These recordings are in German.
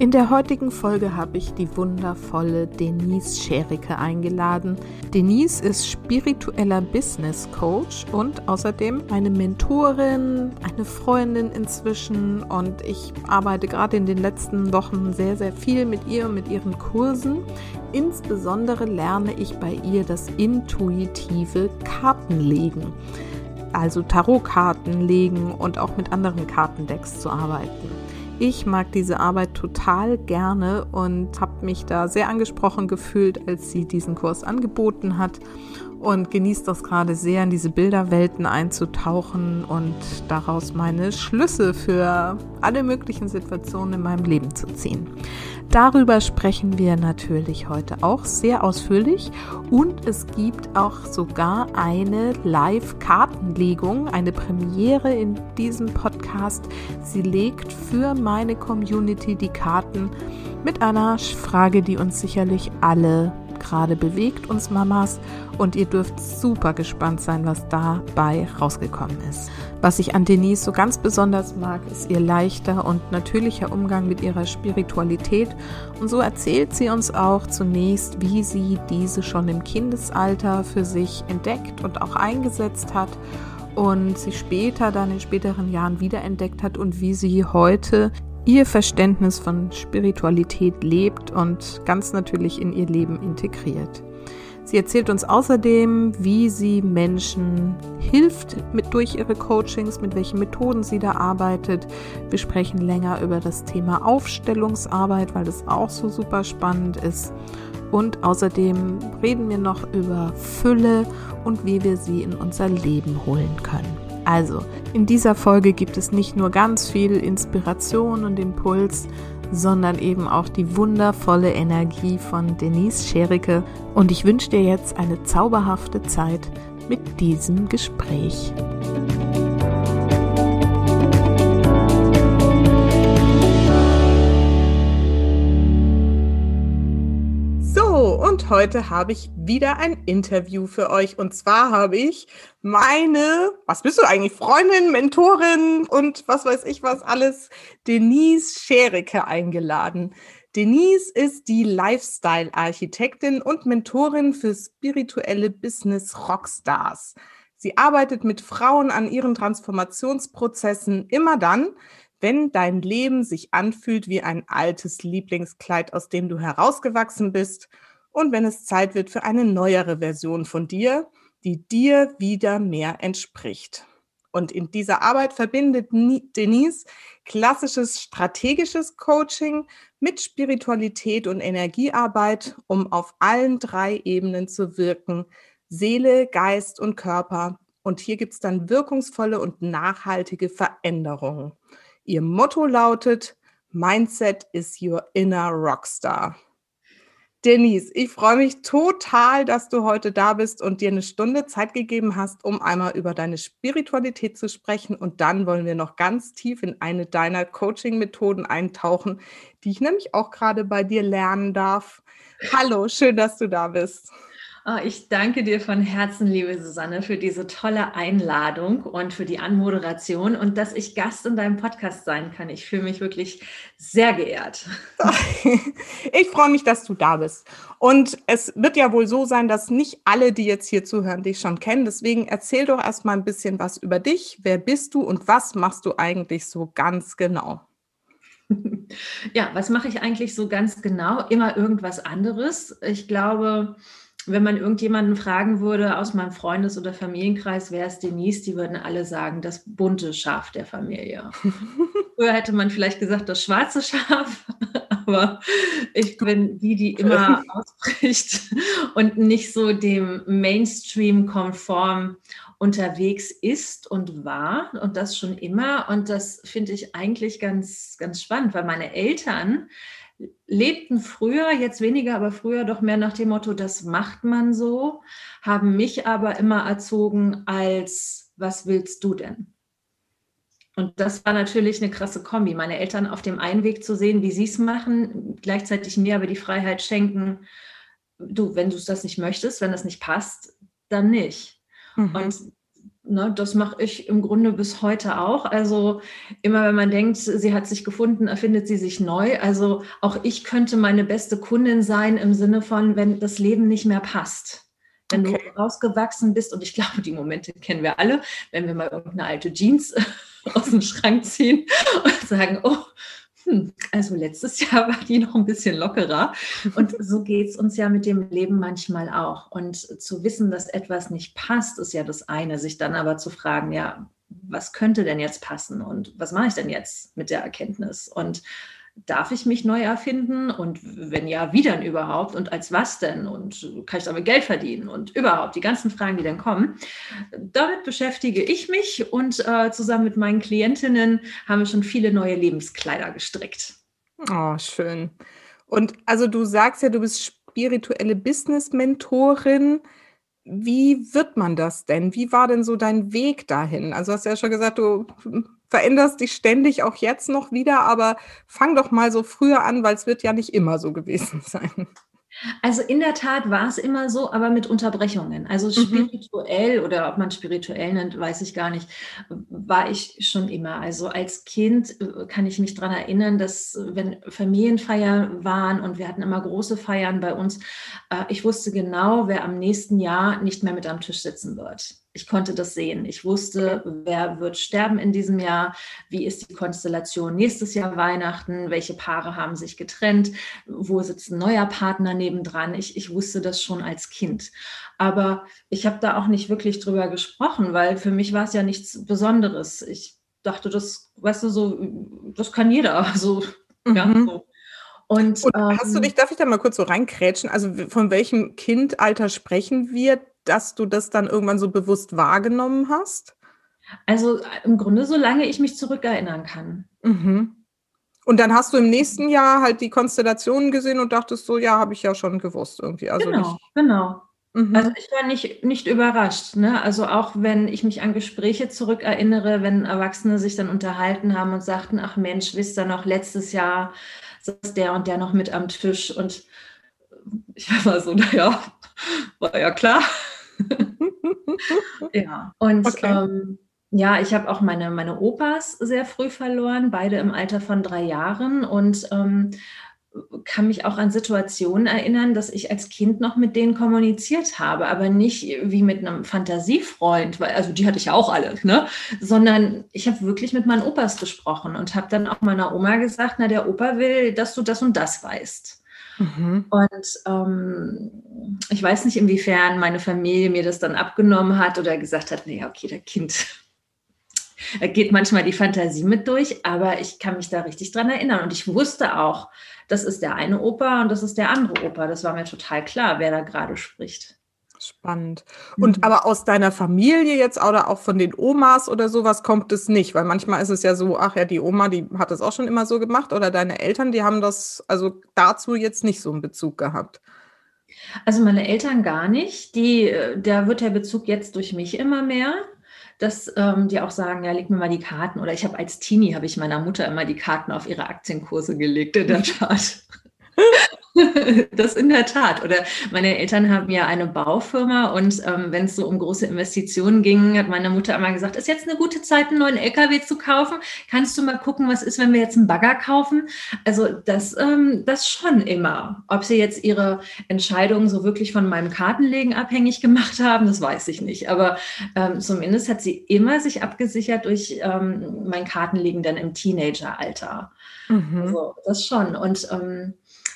In der heutigen Folge habe ich die wundervolle Denise Schericke eingeladen. Denise ist spiritueller Business Coach und außerdem eine Mentorin, eine Freundin inzwischen und ich arbeite gerade in den letzten Wochen sehr, sehr viel mit ihr und mit ihren Kursen. Insbesondere lerne ich bei ihr das intuitive Kartenlegen also Tarotkarten legen und auch mit anderen Kartendecks zu arbeiten. Ich mag diese Arbeit total gerne und habe mich da sehr angesprochen gefühlt, als sie diesen Kurs angeboten hat und genießt das gerade sehr, in diese Bilderwelten einzutauchen und daraus meine Schlüsse für alle möglichen Situationen in meinem Leben zu ziehen. Darüber sprechen wir natürlich heute auch sehr ausführlich und es gibt auch sogar eine Live-Kartenlegung, eine Premiere in diesem Podcast. Sie legt für meine Community die Karten mit einer Frage, die uns sicherlich alle gerade bewegt, uns Mamas. Und ihr dürft super gespannt sein, was dabei rausgekommen ist. Was ich an Denise so ganz besonders mag, ist ihr leichter und natürlicher Umgang mit ihrer Spiritualität. Und so erzählt sie uns auch zunächst, wie sie diese schon im Kindesalter für sich entdeckt und auch eingesetzt hat und sie später dann in späteren Jahren wiederentdeckt hat und wie sie heute ihr Verständnis von Spiritualität lebt und ganz natürlich in ihr Leben integriert. Sie erzählt uns außerdem, wie sie Menschen hilft mit durch ihre Coachings, mit welchen Methoden sie da arbeitet. Wir sprechen länger über das Thema Aufstellungsarbeit, weil das auch so super spannend ist. Und außerdem reden wir noch über Fülle und wie wir sie in unser Leben holen können. Also, in dieser Folge gibt es nicht nur ganz viel Inspiration und Impuls, sondern eben auch die wundervolle Energie von Denise Schericke. Und ich wünsche dir jetzt eine zauberhafte Zeit mit diesem Gespräch. Und heute habe ich wieder ein Interview für euch. Und zwar habe ich meine, was bist du eigentlich, Freundin, Mentorin und was weiß ich was alles, Denise Schericke eingeladen. Denise ist die Lifestyle-Architektin und Mentorin für spirituelle Business Rockstars. Sie arbeitet mit Frauen an ihren Transformationsprozessen immer dann, wenn dein Leben sich anfühlt wie ein altes Lieblingskleid, aus dem du herausgewachsen bist und wenn es Zeit wird für eine neuere Version von dir, die dir wieder mehr entspricht. Und in dieser Arbeit verbindet Denise klassisches strategisches Coaching mit Spiritualität und Energiearbeit, um auf allen drei Ebenen zu wirken, Seele, Geist und Körper. Und hier gibt es dann wirkungsvolle und nachhaltige Veränderungen. Ihr Motto lautet, Mindset is your inner rockstar. Denise, ich freue mich total, dass du heute da bist und dir eine Stunde Zeit gegeben hast, um einmal über deine Spiritualität zu sprechen. Und dann wollen wir noch ganz tief in eine deiner Coaching-Methoden eintauchen, die ich nämlich auch gerade bei dir lernen darf. Hallo, schön, dass du da bist. Oh, ich danke dir von Herzen, liebe Susanne, für diese tolle Einladung und für die Anmoderation und dass ich Gast in deinem Podcast sein kann. Ich fühle mich wirklich sehr geehrt. Ich freue mich, dass du da bist. Und es wird ja wohl so sein, dass nicht alle, die jetzt hier zuhören, dich schon kennen. Deswegen erzähl doch erstmal ein bisschen was über dich. Wer bist du und was machst du eigentlich so ganz genau? Ja, was mache ich eigentlich so ganz genau? Immer irgendwas anderes. Ich glaube, wenn man irgendjemanden fragen würde aus meinem Freundes- oder Familienkreis, wer ist Denise, die würden alle sagen, das bunte Schaf der Familie. Früher hätte man vielleicht gesagt, das schwarze Schaf, aber ich bin die, die immer ausbricht und nicht so dem Mainstream konform unterwegs ist und war und das schon immer. Und das finde ich eigentlich ganz, ganz spannend, weil meine Eltern, lebten früher, jetzt weniger, aber früher doch mehr nach dem Motto, das macht man so, haben mich aber immer erzogen als, was willst du denn? Und das war natürlich eine krasse Kombi. Meine Eltern auf dem einen Weg zu sehen, wie sie es machen, gleichzeitig mir aber die Freiheit schenken, du, wenn du das nicht möchtest, wenn das nicht passt, dann nicht. Mhm. Und ne, das mache ich im Grunde bis heute auch. Also immer wenn man denkt, sie hat sich gefunden, erfindet sie sich neu. Also auch ich könnte meine beste Kundin sein im Sinne von, wenn das Leben nicht mehr passt. Wenn okay. du rausgewachsen bist, und ich glaube, die Momente kennen wir alle, wenn wir mal irgendeine alte Jeans aus dem Schrank ziehen und sagen, oh, also letztes Jahr war die noch ein bisschen lockerer. Und so geht es uns ja mit dem Leben manchmal auch. Und zu wissen, dass etwas nicht passt, ist ja das eine. Sich dann aber zu fragen, ja, was könnte denn jetzt passen und was mache ich denn jetzt mit der Erkenntnis? Und darf ich mich neu erfinden? Und wenn ja, wie denn überhaupt? Und als was denn? Und kann ich damit Geld verdienen? Und überhaupt die ganzen Fragen, die dann kommen. Damit beschäftige ich mich und äh, zusammen mit meinen Klientinnen haben wir schon viele neue Lebenskleider gestrickt. Oh, schön. Und also du sagst ja, du bist spirituelle Business-Mentorin. Wie wird man das denn? Wie war denn so dein Weg dahin? Also hast du ja schon gesagt, du veränderst dich ständig auch jetzt noch wieder, aber fang doch mal so früher an, weil es wird ja nicht immer so gewesen sein. Also in der Tat war es immer so, aber mit Unterbrechungen. Also mhm. spirituell mhm. oder ob man spirituell nennt, weiß ich gar nicht, war ich schon immer. Also als Kind äh, kann ich mich daran erinnern, dass wenn Familienfeiern waren und wir hatten immer große Feiern bei uns, äh, ich wusste genau, wer am nächsten Jahr nicht mehr mit am Tisch sitzen wird ich konnte das sehen. Ich wusste, wer wird sterben in diesem Jahr, wie ist die Konstellation nächstes Jahr Weihnachten, welche Paare haben sich getrennt, wo sitzt ein neuer Partner nebendran. Ich, ich wusste das schon als Kind. Aber ich habe da auch nicht wirklich drüber gesprochen, weil für mich war es ja nichts Besonderes. Ich dachte, das, weißt du, so, das kann jeder. So, mhm. ja, so. Und, Und hast du ähm dich, darf ich da mal kurz so reinkrätschen? Also von welchem Kindalter sprechen wir? Dass du das dann irgendwann so bewusst wahrgenommen hast? Also im Grunde, solange ich mich zurückerinnern kann. Mhm. Und dann hast du im nächsten Jahr halt die Konstellationen gesehen und dachtest so, ja, habe ich ja schon gewusst irgendwie. Also genau, nicht, genau. Mhm. Also ich war nicht, nicht überrascht. Ne? Also auch wenn ich mich an Gespräche zurückerinnere, wenn Erwachsene sich dann unterhalten haben und sagten, ach Mensch, wisst ihr noch, letztes Jahr saß der und der noch mit am Tisch und ich war so, naja, war ja klar. ja, und okay. ähm, ja, ich habe auch meine, meine Opas sehr früh verloren, beide im Alter von drei Jahren und ähm, kann mich auch an Situationen erinnern, dass ich als Kind noch mit denen kommuniziert habe, aber nicht wie mit einem Fantasiefreund, weil also die hatte ich ja auch alle, ne? Sondern ich habe wirklich mit meinen Opas gesprochen und habe dann auch meiner Oma gesagt, na der Opa will, dass du das und das weißt. Mhm. Und ähm, ich weiß nicht, inwiefern meine Familie mir das dann abgenommen hat oder gesagt hat, naja, okay, der Kind, da geht manchmal die Fantasie mit durch, aber ich kann mich da richtig dran erinnern. Und ich wusste auch, das ist der eine Opa und das ist der andere Opa. Das war mir total klar, wer da gerade spricht. Spannend. Und mhm. aber aus deiner Familie jetzt oder auch von den Omas oder sowas kommt es nicht, weil manchmal ist es ja so, ach ja, die Oma, die hat das auch schon immer so gemacht oder deine Eltern, die haben das also dazu jetzt nicht so einen Bezug gehabt. Also meine Eltern gar nicht. Die, da wird der Bezug jetzt durch mich immer mehr dass ähm, die auch sagen, ja, leg mir mal die Karten. Oder ich habe als Teenie, habe ich meiner Mutter immer die Karten auf ihre Aktienkurse gelegt in der Tat. das in der Tat. Oder meine Eltern haben ja eine Baufirma und ähm, wenn es so um große Investitionen ging, hat meine Mutter immer gesagt, ist jetzt eine gute Zeit, einen neuen LKW zu kaufen? Kannst du mal gucken, was ist, wenn wir jetzt einen Bagger kaufen? Also das, ähm, das schon immer. Ob sie jetzt ihre Entscheidungen so wirklich von meinem Kartenlegen abhängig gemacht haben, das weiß ich nicht. Aber ähm, zumindest hat sie immer sich abgesichert durch ähm, mein Kartenlegen dann im Teenageralter. Mhm. Also das schon. Und ähm,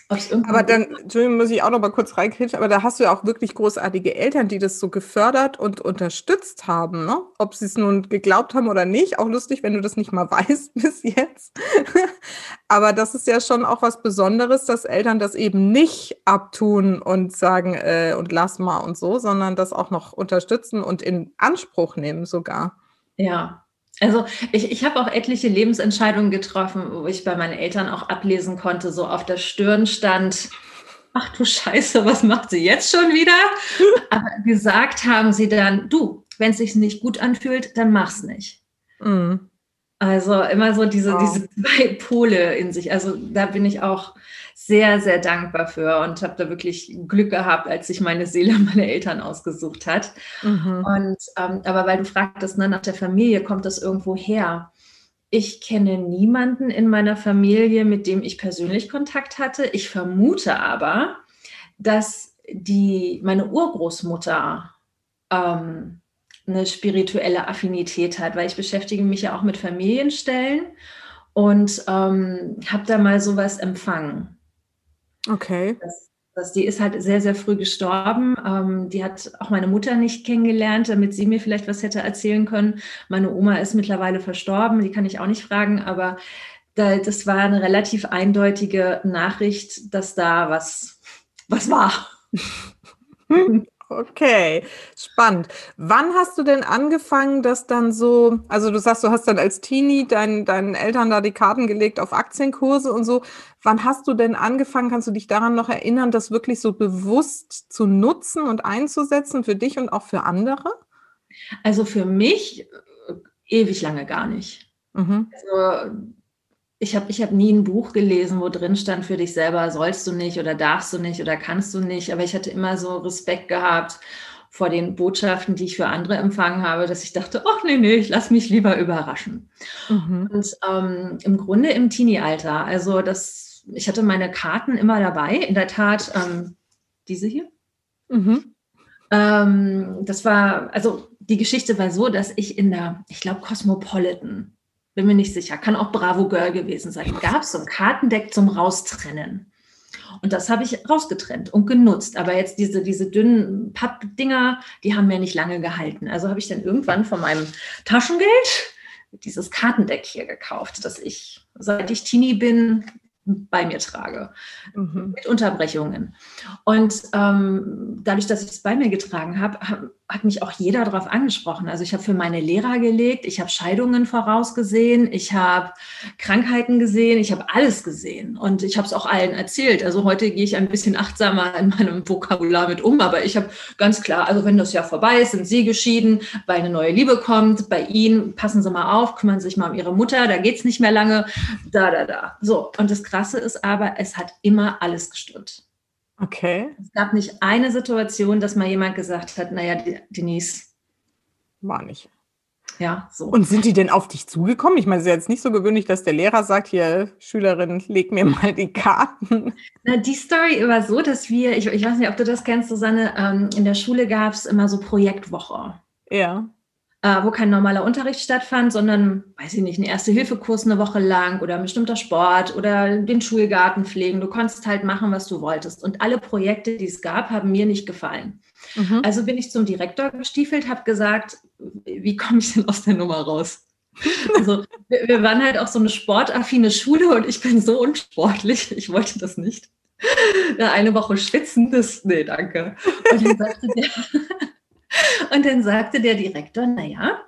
aber dann, Entschuldigung, muss ich auch noch mal kurz reinkritschen, aber da hast du ja auch wirklich großartige Eltern, die das so gefördert und unterstützt haben, ne? Ob sie es nun geglaubt haben oder nicht, auch lustig, wenn du das nicht mal weißt bis jetzt. aber das ist ja schon auch was Besonderes, dass Eltern das eben nicht abtun und sagen, äh, und lass mal und so, sondern das auch noch unterstützen und in Anspruch nehmen sogar. Ja, also ich, ich habe auch etliche Lebensentscheidungen getroffen, wo ich bei meinen Eltern auch ablesen konnte, so auf der Stirn stand, ach du Scheiße, was macht sie jetzt schon wieder? Aber gesagt haben sie dann, du, wenn es sich nicht gut anfühlt, dann mach's nicht. Mhm. Also immer so diese, wow. diese zwei Pole in sich. Also da bin ich auch sehr, sehr dankbar für und habe da wirklich Glück gehabt, als sich meine Seele meine Eltern ausgesucht hat. Mhm. Und ähm, aber weil du fragtest, ne, nach der Familie, kommt das irgendwo her? Ich kenne niemanden in meiner Familie, mit dem ich persönlich Kontakt hatte. Ich vermute aber, dass die, meine Urgroßmutter ähm, eine spirituelle Affinität hat, weil ich beschäftige mich ja auch mit Familienstellen und ähm, habe da mal sowas empfangen. Okay. Das, das, die ist halt sehr, sehr früh gestorben. Ähm, die hat auch meine Mutter nicht kennengelernt, damit sie mir vielleicht was hätte erzählen können. Meine Oma ist mittlerweile verstorben, die kann ich auch nicht fragen, aber da, das war eine relativ eindeutige Nachricht, dass da was, was war. Okay, spannend. Wann hast du denn angefangen, das dann so, also du sagst, du hast dann als Teenie dein, deinen Eltern da die Karten gelegt auf Aktienkurse und so. Wann hast du denn angefangen, kannst du dich daran noch erinnern, das wirklich so bewusst zu nutzen und einzusetzen für dich und auch für andere? Also für mich äh, ewig lange gar nicht. Mhm. Also ich habe ich hab nie ein Buch gelesen, wo drin stand für dich selber, sollst du nicht oder darfst du nicht oder kannst du nicht. Aber ich hatte immer so Respekt gehabt vor den Botschaften, die ich für andere empfangen habe, dass ich dachte, ach nee, nee, ich lasse mich lieber überraschen. Mhm. Und ähm, im Grunde im Teenie-Alter, also das, ich hatte meine Karten immer dabei, in der Tat ähm, diese hier. Mhm. Ähm, das war, also die Geschichte war so, dass ich in der, ich glaube, Cosmopolitan bin mir nicht sicher, kann auch Bravo Girl gewesen sein, gab es so ein Kartendeck zum Raustrennen. Und das habe ich rausgetrennt und genutzt. Aber jetzt diese, diese dünnen Pappdinger, die haben mir nicht lange gehalten. Also habe ich dann irgendwann von meinem Taschengeld dieses Kartendeck hier gekauft, das ich, seit ich Teenie bin, bei mir trage, mhm. mit Unterbrechungen. Und ähm, dadurch, dass ich es bei mir getragen habe, hat mich auch jeder darauf angesprochen. Also ich habe für meine Lehrer gelegt, ich habe Scheidungen vorausgesehen, ich habe Krankheiten gesehen, ich habe alles gesehen und ich habe es auch allen erzählt. Also heute gehe ich ein bisschen achtsamer in meinem Vokabular mit um, aber ich habe ganz klar, also wenn das Jahr vorbei ist, sind Sie geschieden, weil eine neue Liebe kommt, bei Ihnen passen Sie mal auf, kümmern Sie sich mal um Ihre Mutter, da geht es nicht mehr lange, da, da, da. So, und das Krasse ist aber, es hat immer alles gestimmt. Okay. Es gab nicht eine Situation, dass mal jemand gesagt hat, naja, Denise. War nicht. Ja, so. Und sind die denn auf dich zugekommen? Ich meine, es ist jetzt nicht so gewöhnlich, dass der Lehrer sagt, hier, Schülerin, leg mir mal die Karten. Na, die Story war so, dass wir, ich, ich weiß nicht, ob du das kennst, Susanne, ähm, in der Schule gab es immer so Projektwoche. Ja äh, wo kein normaler Unterricht stattfand, sondern, weiß ich nicht, ein Erste-Hilfe-Kurs eine Woche lang oder ein bestimmter Sport oder den Schulgarten pflegen. Du konntest halt machen, was du wolltest. Und alle Projekte, die es gab, haben mir nicht gefallen. Mhm. Also bin ich zum Direktor gestiefelt, habe gesagt, wie komme ich denn aus der Nummer raus? Also wir, wir waren halt auch so eine sportaffine Schule und ich bin so unsportlich, ich wollte das nicht. Eine Woche schwitzen, das, nee, danke. Und dann sagte der, und dann sagte der Direktor, naja,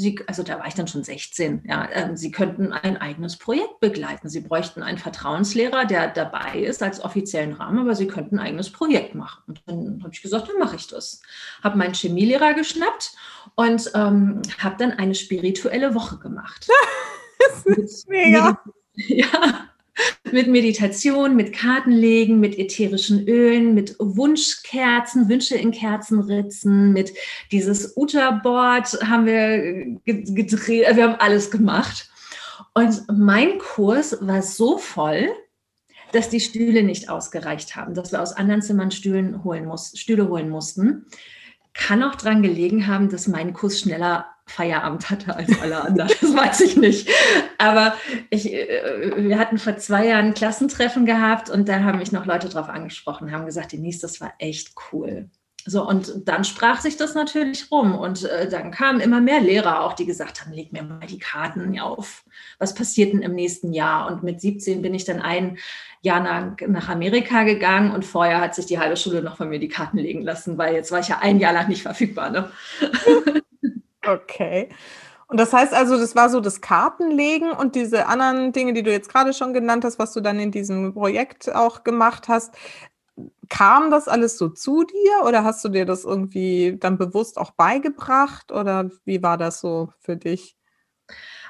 Sie, also da war ich dann schon 16, ja, äh, Sie könnten ein eigenes Projekt begleiten. Sie bräuchten einen Vertrauenslehrer, der dabei ist als offiziellen Rahmen, aber Sie könnten ein eigenes Projekt machen. Und dann habe ich gesagt, dann mache ich das. Habe meinen Chemielehrer geschnappt und ähm, habe dann eine spirituelle Woche gemacht. das ist mega. Ja, mit Meditation, mit Kartenlegen, mit ätherischen Ölen, mit Wunschkerzen, Wünsche in Kerzenritzen, mit dieses Utterboard haben wir gedreht, wir haben alles gemacht. Und mein Kurs war so voll, dass die Stühle nicht ausgereicht haben, dass wir aus anderen Zimmern Stühlen holen muss, Stühle holen mussten. Kann auch daran gelegen haben, dass mein Kurs schneller Feierabend hatte als alle anderen. Das weiß ich nicht. Aber ich, äh, wir hatten vor zwei Jahren ein Klassentreffen gehabt und da haben mich noch Leute drauf angesprochen, haben gesagt, Denise, das war echt cool. So, und dann sprach sich das natürlich rum. Und äh, dann kamen immer mehr Lehrer auch, die gesagt haben, leg mir mal die Karten auf. Was passiert denn im nächsten Jahr? Und mit 17 bin ich dann ein Jahr nach, nach Amerika gegangen und vorher hat sich die halbe Schule noch von mir die Karten legen lassen, weil jetzt war ich ja ein Jahr lang nicht verfügbar. Ne? Okay. Und das heißt also, das war so das Kartenlegen und diese anderen Dinge, die du jetzt gerade schon genannt hast, was du dann in diesem Projekt auch gemacht hast. Kam das alles so zu dir oder hast du dir das irgendwie dann bewusst auch beigebracht oder wie war das so für dich?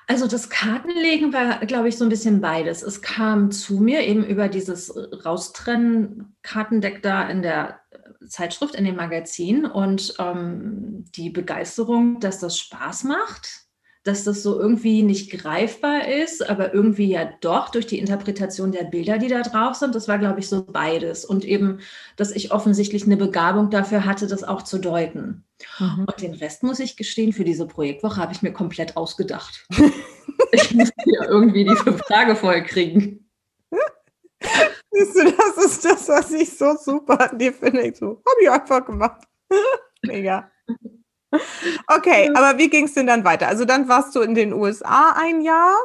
Also das Kartenlegen war, glaube ich, so ein bisschen beides. Es kam zu mir eben über dieses Raustrennen-Kartendeck da in der Zeitschrift, in dem Magazin und ähm, die Begeisterung, dass das Spaß macht dass das so irgendwie nicht greifbar ist, aber irgendwie ja doch durch die Interpretation der Bilder, die da drauf sind. Das war, glaube ich, so beides. Und eben, dass ich offensichtlich eine Begabung dafür hatte, das auch zu deuten. Mhm. Und den Rest, muss ich gestehen, für diese Projektwoche habe ich mir komplett ausgedacht. ich musste ja irgendwie diese Frage voll kriegen. Siehst du, das ist das, was ich so super an dir finde. So, habe ich einfach gemacht. Mega. Okay, aber wie ging es denn dann weiter? Also dann warst du in den USA ein Jahr.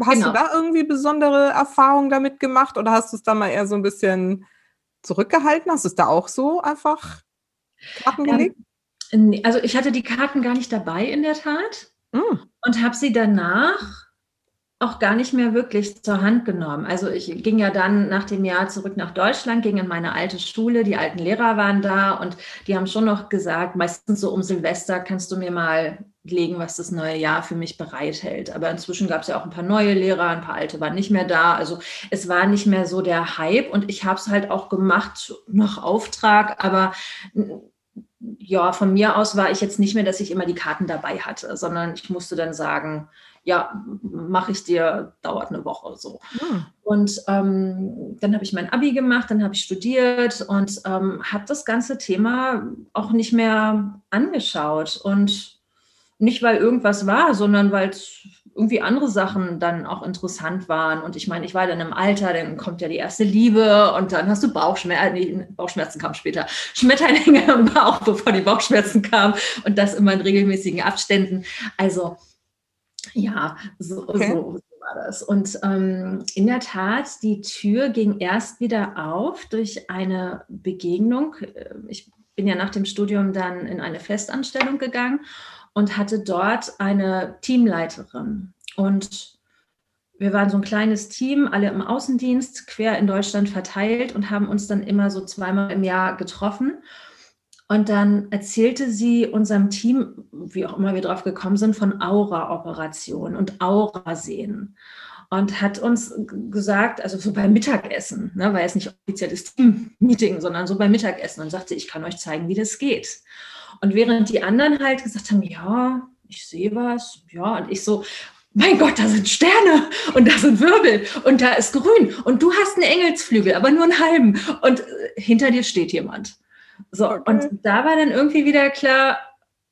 Hast genau. du da irgendwie besondere Erfahrungen damit gemacht oder hast du es da mal eher so ein bisschen zurückgehalten? Hast du es da auch so einfach Karten ähm, gelegt? Ähm, also ich hatte die Karten gar nicht dabei in der Tat mm. und habe sie danach auch gar nicht mehr wirklich zur Hand genommen. Also ich ging ja dann nach dem Jahr zurück nach Deutschland, ging in meine alte Schule, die alten Lehrer waren da und die haben schon noch gesagt, meistens so um Silvester kannst du mir mal legen, was das neue Jahr für mich bereithält. Aber inzwischen gab es ja auch ein paar neue Lehrer, ein paar alte waren nicht mehr da. Also es war nicht mehr so der Hype und ich habe es halt auch gemacht nach Auftrag, aber ja, von mir aus war ich jetzt nicht mehr, dass ich immer die Karten dabei hatte, sondern ich musste dann sagen, ja, mache ich dir, dauert eine Woche so. Mhm. Und ähm, dann habe ich mein Abi gemacht, dann habe ich studiert und ähm, habe das ganze Thema auch nicht mehr angeschaut. Und nicht, weil irgendwas war, sondern weil es irgendwie andere Sachen dann auch interessant waren. Und ich meine, ich war dann im Alter, dann kommt ja die erste Liebe und dann hast du Bauchschmerzen, nee, Bauchschmerzen kamen später, Schmetterlinge im Bauch, bevor die Bauchschmerzen kamen und das immer in regelmäßigen Abständen. Also ja, so, okay. so, so, war das. Und ähm, in der Tat, die Tür ging erst wieder auf durch eine Begegnung. Äh, ich bin ja nach dem Studium dann in eine Festanstellung gegangen und hatte dort eine Teamleiterin. Und wir waren so ein kleines Team, alle im Außendienst, quer in Deutschland verteilt und haben uns dann immer so zweimal im Jahr getroffen. Und dann erzählte sie unserem Team, wie auch immer wir drauf gekommen sind, von Aura-Operationen und Aura-Sehen. Und hat uns gesagt, also so beim Mittagessen, ne, war jetzt nicht offizielles Team-Meeting, sondern so beim Mittagessen und sagte, ich kann euch zeigen, wie das geht. Und während die anderen halt gesagt haben, ja, ich sehe was, ja, und ich so, mein Gott, da sind Sterne und da sind Wirbel und da ist grün und du hast einen Engelsflügel, aber nur einen halben und äh, hinter dir steht jemand. So, okay. und da war dann irgendwie wieder klar,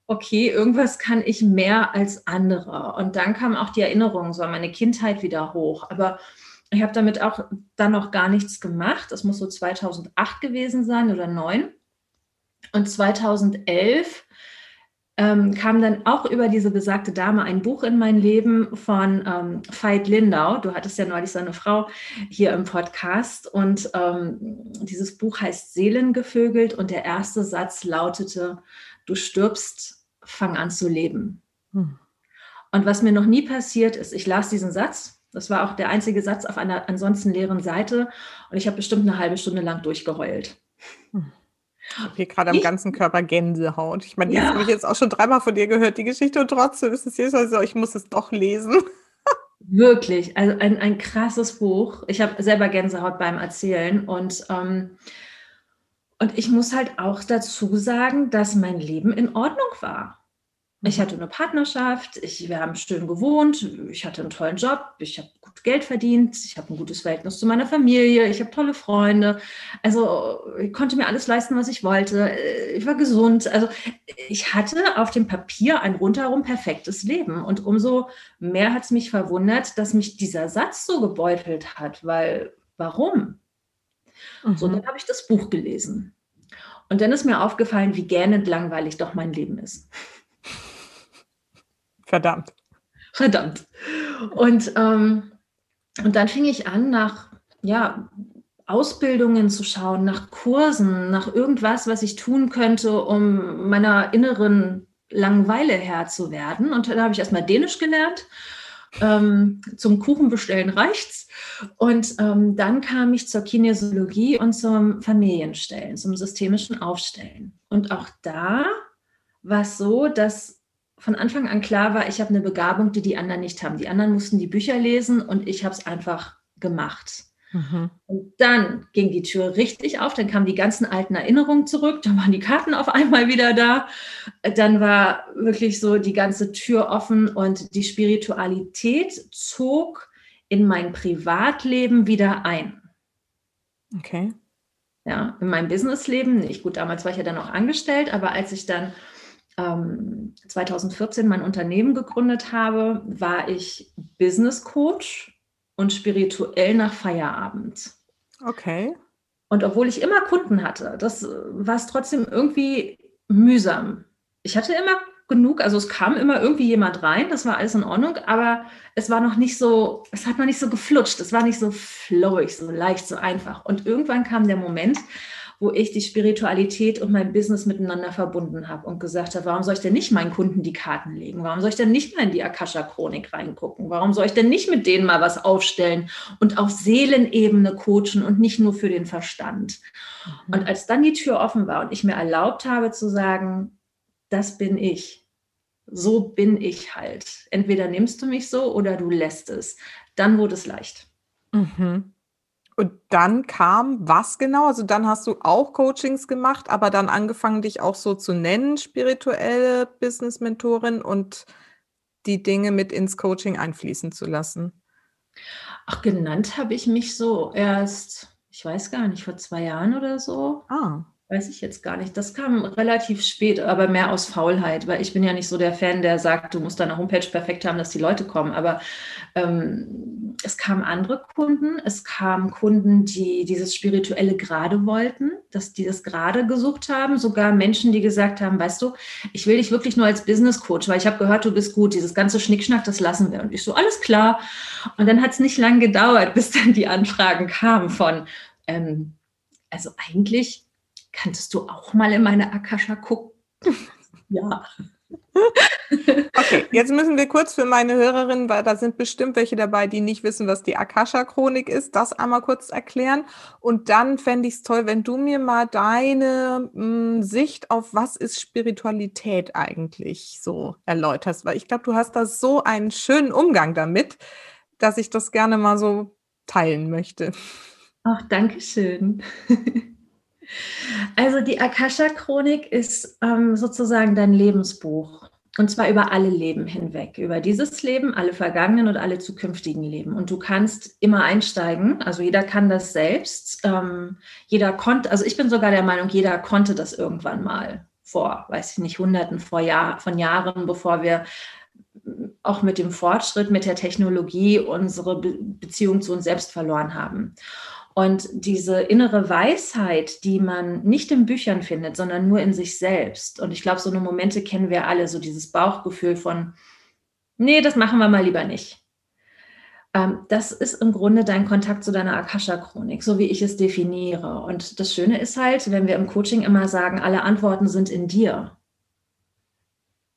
okay, irgendwas kann ich mehr als andere. Und dann kam auch die Erinnerung, so an meine Kindheit wieder hoch. Aber ich habe damit auch dann noch gar nichts gemacht. Das muss so 2008 gewesen sein oder 2009. Und 2011 ähm, kam dann auch über diese besagte Dame ein Buch in mein Leben von ähm, Veit Lindau. Du hattest ja neulich seine Frau hier im Podcast. Und ähm, dieses Buch heißt Seelengevögelt und der erste Satz lautete, du stirbst, fang an zu leben. Hm. Und was mir noch nie passiert ist, ich las diesen Satz, das war auch der einzige Satz auf einer ansonsten leeren Seite und ich habe bestimmt eine halbe Stunde lang durchgeheult. Hm. Okay, gerade am ganzen Körper Gänsehaut. Ich meine, ja. das habe ich jetzt auch schon dreimal von dir gehört, die Geschichte, und trotzdem ist es Mal so, ich muss es doch lesen. Wirklich, also ein, ein krasses Buch. Ich habe selber Gänsehaut beim Erzählen und, ähm, und ich muss halt auch dazu sagen, dass mein Leben in Ordnung war. Ich mhm. hatte eine Partnerschaft, ich, wir haben schön gewohnt, ich hatte einen tollen Job, ich habe gut Geld verdient, ich habe ein gutes Verhältnis zu meiner Familie, ich habe tolle Freunde. Also ich konnte mir alles leisten, was ich wollte. Ich war gesund. Also ich hatte auf dem Papier ein rundherum perfektes Leben. Und umso mehr hat es mich verwundert, dass mich dieser Satz so gebeutelt hat, weil warum? Mhm. So, dann habe ich das Buch gelesen. Und dann ist mir aufgefallen, wie gähnend langweilig doch mein Leben ist. Verdammt. Verdammt. Und, ähm, und dann fing ich an, nach ja, Ausbildungen zu schauen, nach Kursen, nach irgendwas, was ich tun könnte, um meiner inneren Langeweile Herr zu werden. Und dann habe ich erstmal Dänisch gelernt. Ähm, zum Kuchenbestellen reicht's. Und ähm, dann kam ich zur Kinesiologie und zum Familienstellen, zum systemischen Aufstellen. Und auch da war es so, dass von Anfang an klar war, ich habe eine Begabung, die die anderen nicht haben. Die anderen mussten die Bücher lesen und ich habe es einfach gemacht. Mhm. Und dann ging die Tür richtig auf, dann kamen die ganzen alten Erinnerungen zurück, dann waren die Karten auf einmal wieder da. Dann war wirklich so die ganze Tür offen und die Spiritualität zog in mein Privatleben wieder ein. Okay. Ja, in meinem Businessleben nicht. Gut, damals war ich ja dann auch angestellt, aber als ich dann ähm, 2014 mein Unternehmen gegründet habe, war ich Business Coach und spirituell nach Feierabend. Okay. Und obwohl ich immer Kunden hatte, das war es trotzdem irgendwie mühsam. Ich hatte immer genug, also es kam immer irgendwie jemand rein, das war alles in Ordnung, aber es war noch nicht so, es hat noch nicht so geflutscht, es war nicht so flowig, so leicht, so einfach. Und irgendwann kam der Moment, wo ich die Spiritualität und mein Business miteinander verbunden habe und gesagt habe, warum soll ich denn nicht meinen Kunden die Karten legen? Warum soll ich denn nicht mal in die Akasha-Chronik reingucken? Warum soll ich denn nicht mit denen mal was aufstellen und auf Seelenebene coachen und nicht nur für den Verstand? Mhm. Und als dann die Tür offen war und ich mir erlaubt habe zu sagen, das bin ich. So bin ich halt. Entweder nimmst du mich so oder du lässt es. Dann wurde es leicht. Mhm. Und dann kam was genau? Also dann hast du auch Coachings gemacht, aber dann angefangen, dich auch so zu nennen, spirituelle Business-Mentorin und die Dinge mit ins Coaching einfließen zu lassen. Ach, genannt habe ich mich so erst, ich weiß gar nicht, vor zwei Jahren oder so. Ah. Weiß ich jetzt gar nicht. Das kam relativ spät, aber mehr aus Faulheit, weil ich bin ja nicht so der Fan, der sagt, du musst deine Homepage perfekt haben, dass die Leute kommen. Aber ähm, es kamen andere Kunden, es kamen Kunden, die dieses spirituelle Gerade wollten, dass die das Gerade gesucht haben, sogar Menschen, die gesagt haben, weißt du, ich will dich wirklich nur als Business Coach, weil ich habe gehört, du bist gut, dieses ganze Schnickschnack, das lassen wir. Und ich so, alles klar. Und dann hat es nicht lange gedauert, bis dann die Anfragen kamen von, ähm, also eigentlich Kanntest du auch mal in meine Akasha gucken? ja. Okay, jetzt müssen wir kurz für meine Hörerinnen, weil da sind bestimmt welche dabei, die nicht wissen, was die Akasha-Chronik ist, das einmal kurz erklären. Und dann fände ich es toll, wenn du mir mal deine mh, hm, Sicht auf was ist Spiritualität eigentlich so erläuterst, weil ich glaube, du hast da so einen schönen Umgang damit, dass ich das gerne mal so teilen möchte. Ach, danke schön. Also die Akasha-Chronik ist ähm, sozusagen dein Lebensbuch. Und zwar über alle Leben hinweg. Über dieses Leben, alle vergangenen und alle zukünftigen Leben. Und du kannst immer einsteigen. Also jeder kann das selbst. Ähm, jeder konnte, also ich bin sogar der Meinung, jeder konnte das irgendwann mal vor, weiß ich nicht, Hunderten vor Jahr, von Jahren, bevor wir auch mit dem Fortschritt, mit der Technologie unsere Be Beziehung zu uns selbst verloren haben. Und diese innere Weisheit, die man nicht in Büchern findet, sondern nur in sich selbst. Und ich glaube, so eine Momente kennen wir alle, so dieses Bauchgefühl von, nee, das machen wir mal lieber nicht. Ähm, das ist im Grunde dein Kontakt zu deiner Akasha-Chronik, so wie ich es definiere. Und das Schöne ist halt, wenn wir im Coaching immer sagen, alle Antworten sind in dir.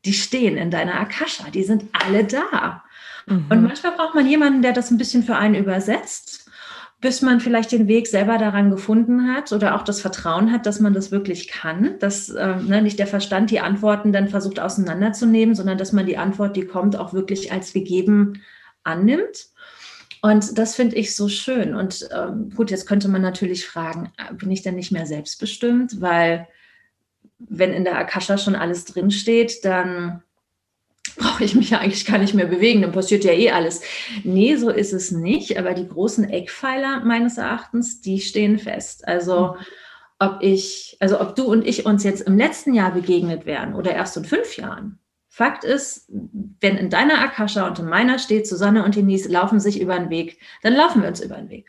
Die stehen in deiner Akasha, die sind alle da. Mhm. Und manchmal braucht man jemanden, der das ein bisschen für einen übersetzt bis man vielleicht den Weg selber daran gefunden hat oder auch das Vertrauen hat, dass man das wirklich kann, dass äh, ne, nicht der Verstand die Antworten dann versucht auseinanderzunehmen, sondern dass man die Antwort, die kommt, auch wirklich als gegeben annimmt. Und das finde ich so schön. Und ähm, gut, jetzt könnte man natürlich fragen, äh, bin ich denn nicht mehr selbstbestimmt? Weil wenn in der Akasha schon alles drinsteht, dann brauche ich mich ja eigentlich gar nicht mehr bewegen, dann passiert ja eh alles. Nee, so ist es nicht, aber die großen Eckpfeiler meines Erachtens, die stehen fest. Also ob ich, also ob du und ich uns jetzt im letzten Jahr begegnet wären oder erst in fünf Jahren. Fakt ist, wenn in deiner Akasha und in meiner steht, Susanne und Denise laufen sich über den Weg, dann laufen wir uns über den Weg.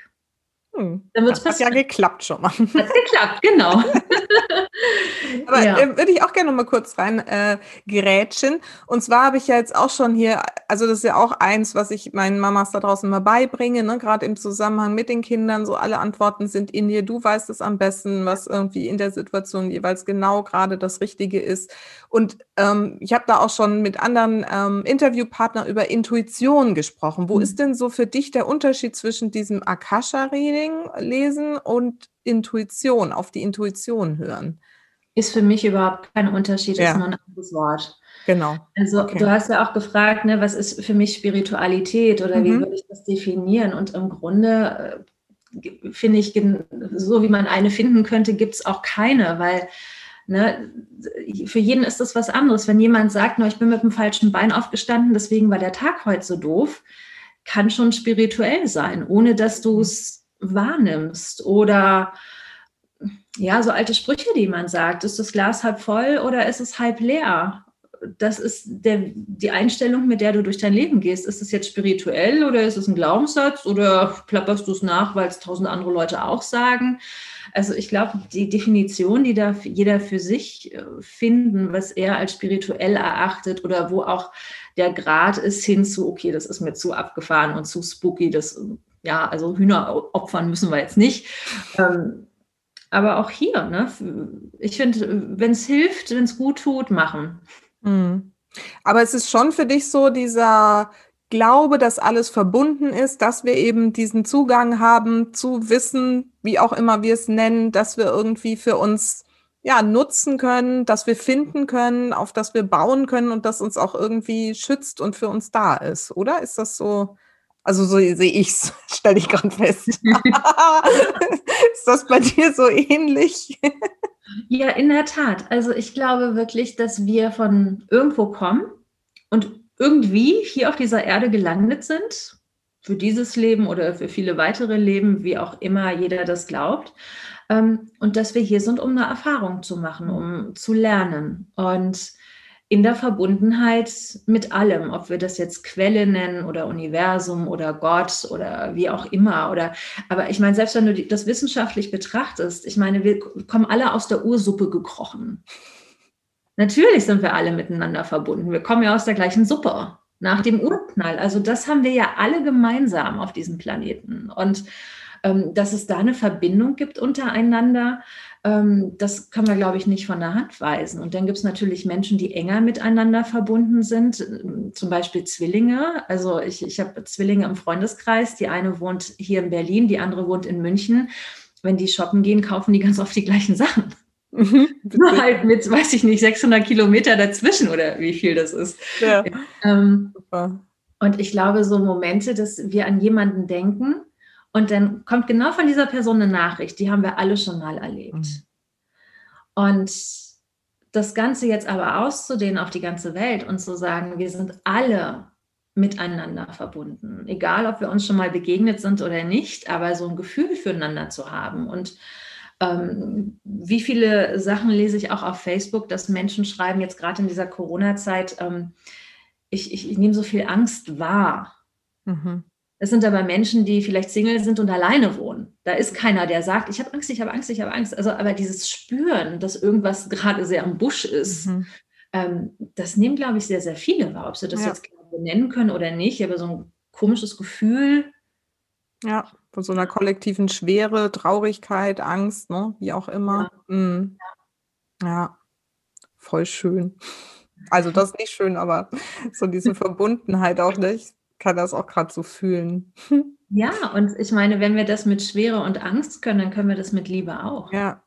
Hm, dann wird's das passieren. hat ja geklappt schon mal. Hat geklappt, genau. Aber ja. äh, würde ich auch gerne noch mal kurz rein äh, gerätschen. Und zwar habe ich ja jetzt auch schon hier, also das ist ja auch eins, was ich meinen Mamas da draußen mal beibringe, ne? gerade im Zusammenhang mit den Kindern. So alle Antworten sind in dir. Du weißt es am besten, was irgendwie in der Situation jeweils genau gerade das Richtige ist. Und ähm, ich habe da auch schon mit anderen ähm, Interviewpartnern über Intuition gesprochen. Wo mhm. ist denn so für dich der Unterschied zwischen diesem Akasha-Reading lesen und Intuition, auf die Intuition hören? ist für mich überhaupt kein Unterschied, ja. ist nur ein anderes Wort. Genau. Also okay. du hast ja auch gefragt, ne, was ist für mich Spiritualität oder mhm. wie würde ich das definieren? Und im Grunde äh, finde ich, so wie man eine finden könnte, gibt es auch keine, weil ne, für jeden ist das was anderes. Wenn jemand sagt, ich bin mit dem falschen Bein aufgestanden, deswegen war der Tag heute so doof, kann schon spirituell sein, ohne dass du es wahrnimmst. Oder ja, so alte Sprüche, die man sagt. Ist das Glas halb voll oder ist es halb leer? Das ist der, die Einstellung, mit der du durch dein Leben gehst. Ist es jetzt spirituell oder ist es ein Glaubenssatz oder plapperst du es nach, weil es tausend andere Leute auch sagen? Also ich glaube, die Definition, die da jeder für sich äh, finden, was er als spirituell erachtet oder wo auch der Grad ist hin zu, okay, das ist mir zu abgefahren und zu spooky, das, ja, also Hühner opfern müssen wir jetzt nicht. Ähm, aber auch hier, ne, ich finde, wenn es hilft, wenn es gut tut, machen. Mhm. Aber es ist schon für dich so dieser Glaube, dass alles verbunden ist, dass wir eben diesen Zugang haben zu Wissen, wie auch immer wir es nennen, dass wir irgendwie für uns ja nutzen können, dass wir finden können, auf das wir bauen können und das uns auch irgendwie schützt und für uns da ist, oder? Ist das so? Also so sehe ich es, stelle ich gerade fest. ist das bei dir so ähnlich? Ja, in der Tat. Also ich glaube wirklich, dass wir von irgendwo kommen und irgendwie hier auf dieser Erde gelandet sind, für dieses Leben oder für viele weitere Leben, wie auch immer jeder das glaubt. Ähm, und dass wir hier sind, um eine Erfahrung zu machen, um zu lernen. Und in der Verbundenheit mit allem, ob wir das jetzt Quelle nennen oder Universum oder Gott oder wie auch immer. Oder, aber ich meine, selbst wenn du das wissenschaftlich betrachtest, ich meine, wir kommen alle aus der Ursuppe gekrochen. Natürlich sind wir alle miteinander verbunden. Wir kommen ja aus der gleichen Suppe nach dem Urknall. Also das haben wir ja alle gemeinsam auf diesem Planeten. Und ähm, dass es da eine Verbindung gibt untereinander, ähm, das kann man, glaube ich, nicht von der Hand weisen. Und dann gibt es natürlich Menschen, die enger miteinander verbunden sind, äh, zum Beispiel Zwillinge. Also ich, ich habe Zwillinge im Freundeskreis. Die eine wohnt hier in Berlin, die andere wohnt in München. Wenn die shoppen gehen, kaufen die ganz oft die gleichen Sachen. Mhm, Nur halt mit, weiß ich nicht, 600 Kilometer dazwischen oder wie viel das ist. Ja. Ähm, Super. Und ich glaube, so Momente, dass wir an jemanden denken, und dann kommt genau von dieser Person eine Nachricht, die haben wir alle schon mal erlebt. Mhm. Und das Ganze jetzt aber auszudehnen auf die ganze Welt und zu sagen, wir sind alle miteinander verbunden, egal ob wir uns schon mal begegnet sind oder nicht, aber so ein Gefühl füreinander zu haben. Und ähm, wie viele Sachen lese ich auch auf Facebook, dass Menschen schreiben, jetzt gerade in dieser Corona-Zeit, ähm, ich, ich, ich nehme so viel Angst wahr. Mhm. Das sind aber Menschen, die vielleicht Single sind und alleine wohnen. Da ist keiner, der sagt, ich habe Angst, ich habe Angst, ich habe Angst. Also, aber dieses Spüren, dass irgendwas gerade sehr am Busch ist, mhm. ähm, das nehmen, glaube ich, sehr, sehr viele wahr. Ob sie das ja. jetzt benennen können oder nicht, aber so ein komisches Gefühl. Ja, von so einer kollektiven Schwere, Traurigkeit, Angst, ne? wie auch immer. Ja. Mhm. ja, voll schön. Also das ist nicht schön, aber so diese Verbundenheit auch nicht kann das auch gerade so fühlen. Ja, und ich meine, wenn wir das mit Schwere und Angst können, dann können wir das mit Liebe auch. Ja.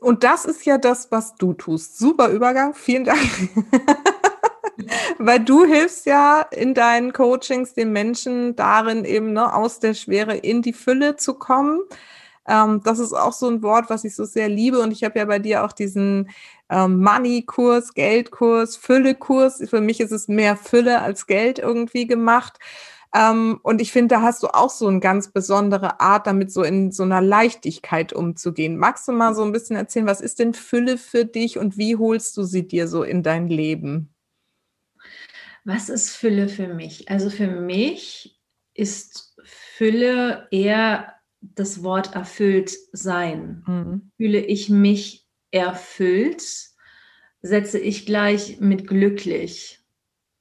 Und das ist ja das, was du tust. Super Übergang, vielen Dank. Weil du hilfst ja in deinen Coachings den Menschen darin, eben ne, aus der Schwere in die Fülle zu kommen. Ähm, das ist auch so ein Wort, was ich so sehr liebe. Und ich habe ja bei dir auch diesen ähm, Money-Kurs, Geldkurs, Fülle-Kurs. Für mich ist es mehr Fülle als Geld irgendwie gemacht. Ähm, und ich finde, da hast du auch so eine ganz besondere Art, damit so in so einer Leichtigkeit umzugehen. Magst du mal so ein bisschen erzählen, was ist denn Fülle für dich und wie holst du sie dir so in dein Leben? Was ist Fülle für mich? Also für mich ist Fülle eher das Wort erfüllt sein. Mhm. Fühle ich mich erfüllt, setze ich gleich mit glücklich,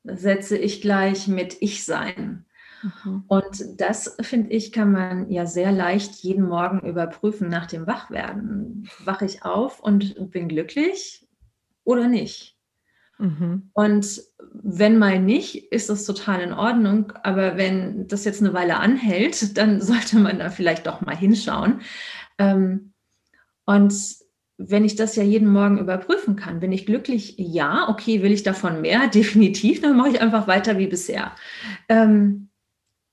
setze ich gleich mit ich sein. Mhm. Und das, finde ich, kann man ja sehr leicht jeden Morgen überprüfen nach dem Wachwerden. Wache ich auf und bin glücklich oder nicht? Mhm. Und wenn mal nicht, ist das total in Ordnung. Aber wenn das jetzt eine Weile anhält, dann sollte man da vielleicht doch mal hinschauen. Ähm, und wenn ich das ja jeden Morgen überprüfen kann, bin ich glücklich? Ja, okay, will ich davon mehr? Definitiv, dann mache ich einfach weiter wie bisher. Ähm,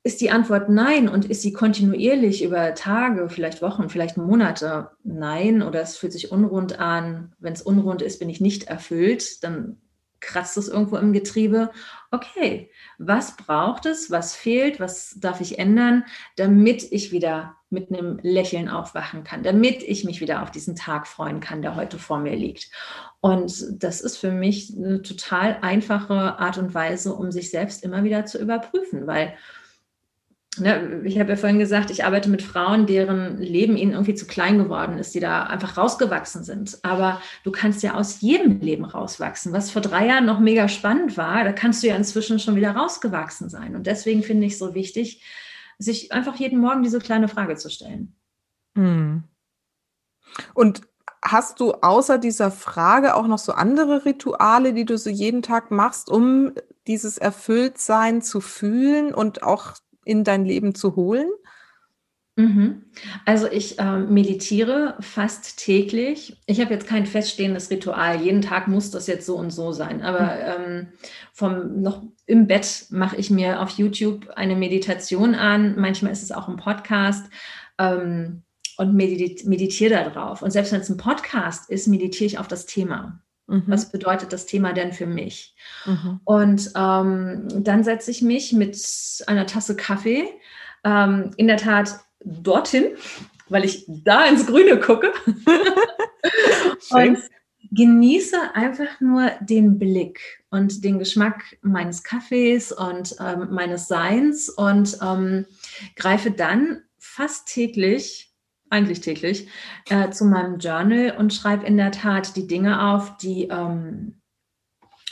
ist die Antwort nein und ist sie kontinuierlich über Tage, vielleicht Wochen, vielleicht Monate? Nein, oder es fühlt sich unrund an. Wenn es unrund ist, bin ich nicht erfüllt, dann kratzt es irgendwo im Getriebe. Okay, was braucht es, was fehlt, was darf ich ändern, damit ich wieder mit einem Lächeln aufwachen kann, damit ich mich wieder auf diesen Tag freuen kann, der heute vor mir liegt. Und das ist für mich eine total einfache Art und Weise, um sich selbst immer wieder zu überprüfen, weil Ne, ich habe ja vorhin gesagt, ich arbeite mit Frauen, deren Leben ihnen irgendwie zu klein geworden ist, die da einfach rausgewachsen sind. Aber du kannst ja aus jedem Leben rauswachsen. Was vor drei Jahren noch mega spannend war, da kannst du ja inzwischen schon wieder rausgewachsen sein. Und deswegen finde ich es so wichtig, sich einfach jeden Morgen diese kleine Frage zu stellen. Hm. Und hast du außer dieser Frage auch noch so andere Rituale, die du so jeden Tag machst, um dieses Erfülltsein zu fühlen und auch in dein Leben zu holen? Mhm. Also ich äh, meditiere fast täglich. Ich habe jetzt kein feststehendes Ritual. Jeden Tag muss das jetzt so und so sein. Aber mhm. ähm, vom noch im Bett mache ich mir auf YouTube eine Meditation an. Manchmal ist es auch ein Podcast. Ähm, und meditiere da drauf. Und selbst wenn es ein Podcast ist, meditiere ich auf das Thema. Mhm. Was bedeutet das Thema denn für mich? Mhm. Und ähm, dann setze ich mich mit einer Tasse Kaffee ähm, in der Tat dorthin, weil ich da ins Grüne gucke. und genieße einfach nur den Blick und den Geschmack meines Kaffees und ähm, meines Seins und ähm, greife dann fast täglich eigentlich täglich, äh, zu meinem Journal und schreibe in der Tat die Dinge auf, die, ähm,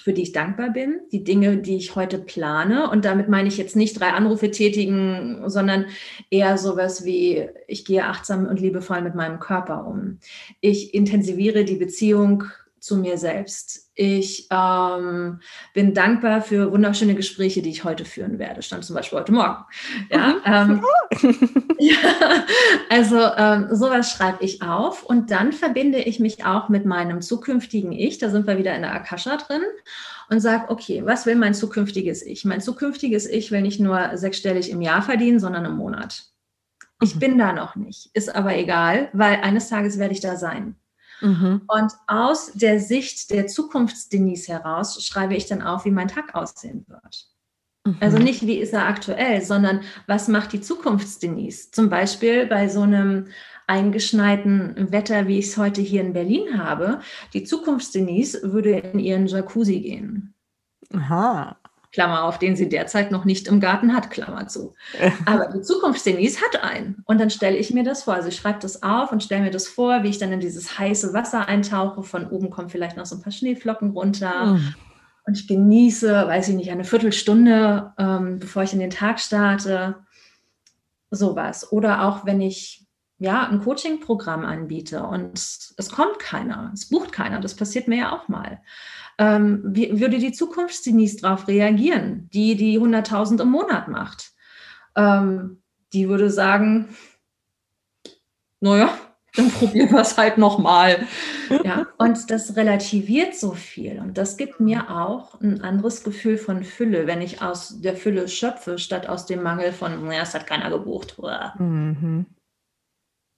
für die ich dankbar bin, die Dinge, die ich heute plane. Und damit meine ich jetzt nicht drei Anrufe tätigen, sondern eher sowas wie, ich gehe achtsam und liebevoll mit meinem Körper um. Ich intensiviere die Beziehung zu mir selbst. Ich ähm, bin dankbar für wunderschöne Gespräche, die ich heute führen werde. Stand zum Beispiel heute Morgen. Ja, ähm, ja also ähm, sowas schreibe ich auf und dann verbinde ich mich auch mit meinem zukünftigen Ich. Da sind wir wieder in der Akasha drin und sage, okay, was will mein zukünftiges Ich? Mein zukünftiges Ich will nicht nur sechsstellig im Jahr verdienen, sondern im Monat. Ich mhm. bin da noch nicht, ist aber egal, weil eines Tages werde ich da sein. Mhm. Und aus der Sicht der Zukunftsdenise heraus schreibe ich dann auf, wie mein Tag aussehen wird. Mhm. Also nicht, wie ist er aktuell, sondern was macht die Zukunftsdenise? Zum Beispiel bei so einem eingeschneiten Wetter, wie ich es heute hier in Berlin habe. Die Zukunftsdenise würde in ihren Jacuzzi gehen. Aha. Klammer auf, den sie derzeit noch nicht im Garten hat, Klammer zu. Aber die Zukunftsdenise hat einen. Und dann stelle ich mir das vor. Also ich schreibe das auf und stelle mir das vor, wie ich dann in dieses heiße Wasser eintauche. Von oben kommen vielleicht noch so ein paar Schneeflocken runter. Mhm. Und ich genieße, weiß ich nicht, eine Viertelstunde, ähm, bevor ich in den Tag starte. Sowas. Oder auch wenn ich ja, ein Coaching-Programm anbiete und es kommt keiner, es bucht keiner, das passiert mir ja auch mal ähm, wie würde die Zukunftsdenise darauf reagieren, die die 100.000 im Monat macht? Ähm, die würde sagen, naja, dann probieren wir es halt nochmal. Ja, und das relativiert so viel und das gibt mir auch ein anderes Gefühl von Fülle, wenn ich aus der Fülle schöpfe, statt aus dem Mangel von, naja, es hat keiner gebucht. Mhm.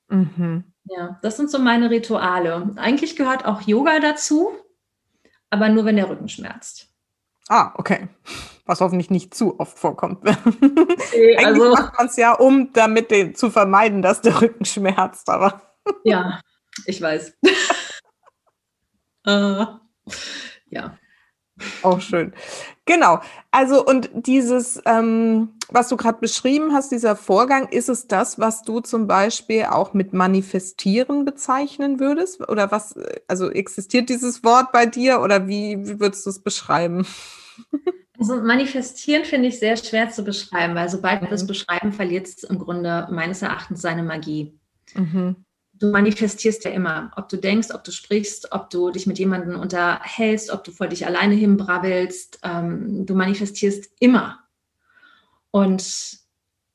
Mhm. Ja, das sind so meine Rituale. Eigentlich gehört auch Yoga dazu aber nur wenn der Rücken schmerzt. Ah, okay. Was hoffentlich nicht zu oft vorkommt. Okay, Eigentlich also, macht man es ja um, damit den, zu vermeiden, dass der Rücken schmerzt, aber. ja, ich weiß. uh, ja. Auch schön. Genau. Also, und dieses, ähm, was du gerade beschrieben hast, dieser Vorgang, ist es das, was du zum Beispiel auch mit manifestieren bezeichnen würdest? Oder was, also existiert dieses Wort bei dir oder wie, wie würdest du es beschreiben? Also manifestieren finde ich sehr schwer zu beschreiben, weil sobald wir es mhm. beschreiben, verliert es im Grunde meines Erachtens seine Magie. Mhm du manifestierst ja immer, ob du denkst, ob du sprichst, ob du dich mit jemandem unterhältst, ob du vor dich alleine hinbrabbelst, ähm, du manifestierst immer. Und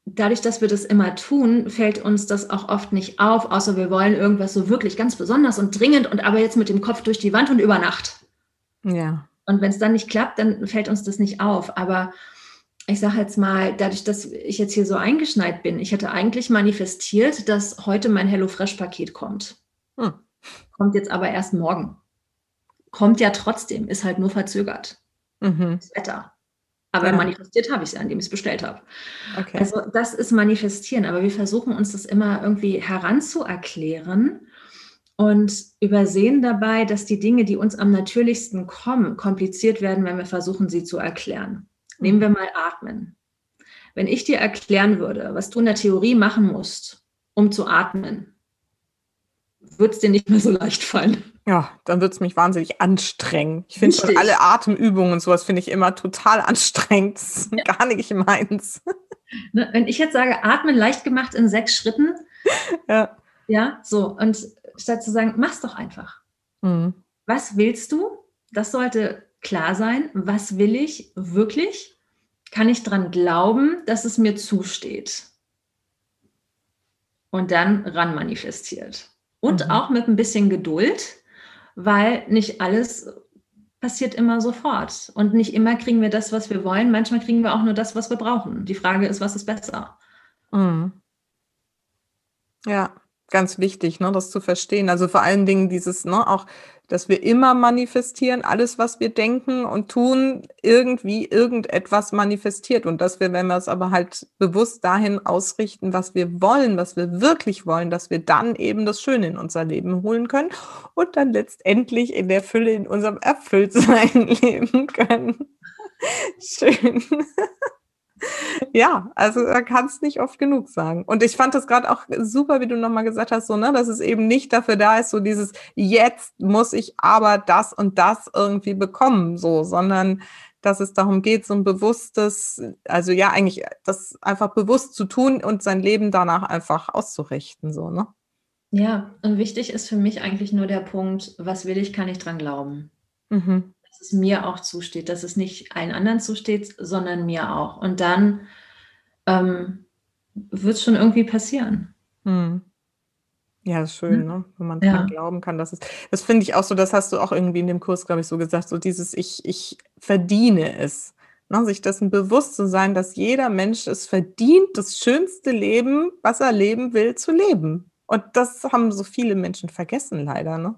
dadurch, dass wir das immer tun, fällt uns das auch oft nicht auf, außer wir wollen irgendwas so wirklich ganz besonders und dringend und aber jetzt mit dem Kopf durch die Wand und über Nacht. Ja. Und wenn es dann nicht klappt, dann fällt uns das nicht auf. Aber ich sage jetzt mal, dadurch, dass ich jetzt hier so eingeschneit bin, ich hätte eigentlich manifestiert, dass heute mein HelloFresh-Paket kommt. Hm. Kommt jetzt aber erst morgen. Kommt ja trotzdem, ist halt nur verzögert. Mhm. Das Wetter. Aber ja. manifestiert habe ich es indem ich es bestellt habe. Okay. Also das ist manifestieren, aber wir versuchen uns das immer irgendwie heranzuerklären und übersehen dabei, dass die Dinge, die uns am natürlichsten kommen, kompliziert werden, wenn wir versuchen, sie zu erklären. Nehmen wir mal Atmen. Wenn ich dir erklären würde, was du in der Theorie machen musst, um zu atmen, wird es dir nicht mehr so leicht fallen. Ja, dann wird es mich wahnsinnig anstrengen. Ich finde schon alle Atemübungen und sowas finde ich immer total anstrengend. Das ist ja. gar nicht meins. Ne, wenn ich jetzt sage, atmen leicht gemacht in sechs Schritten, ja, ja so, und statt zu sagen, mach's doch einfach. Mhm. Was willst du? Das sollte klar sein. Was will ich wirklich? Kann ich daran glauben, dass es mir zusteht? Und dann ran manifestiert. Und mhm. auch mit ein bisschen Geduld, weil nicht alles passiert immer sofort. Und nicht immer kriegen wir das, was wir wollen. Manchmal kriegen wir auch nur das, was wir brauchen. Die Frage ist, was ist besser? Mhm. Ja, ganz wichtig, ne, das zu verstehen. Also vor allen Dingen dieses, ne, auch, dass wir immer manifestieren, alles, was wir denken und tun, irgendwie irgendetwas manifestiert. Und dass wir, wenn wir es aber halt bewusst dahin ausrichten, was wir wollen, was wir wirklich wollen, dass wir dann eben das Schöne in unser Leben holen können und dann letztendlich in der Fülle in unserem Erfülltsein leben können. Schön. Ja, also da kannst nicht oft genug sagen. Und ich fand das gerade auch super, wie du nochmal gesagt hast, so, ne, dass es eben nicht dafür da ist, so dieses, jetzt muss ich aber das und das irgendwie bekommen, so, sondern dass es darum geht, so ein bewusstes, also ja, eigentlich das einfach bewusst zu tun und sein Leben danach einfach auszurichten, so, ne? Ja, und wichtig ist für mich eigentlich nur der Punkt, was will ich, kann ich dran glauben. Mhm dass es mir auch zusteht, dass es nicht allen anderen zusteht, sondern mir auch. Und dann ähm, wird es schon irgendwie passieren. Hm. Ja, ist schön, hm. ne? wenn man ja. glauben kann, dass es. Das finde ich auch so, das hast du auch irgendwie in dem Kurs, glaube ich, so gesagt, so dieses Ich, ich verdiene es. Ne? Sich dessen bewusst zu sein, dass jeder Mensch es verdient, das schönste Leben, was er leben will, zu leben. Und das haben so viele Menschen vergessen, leider. Ne?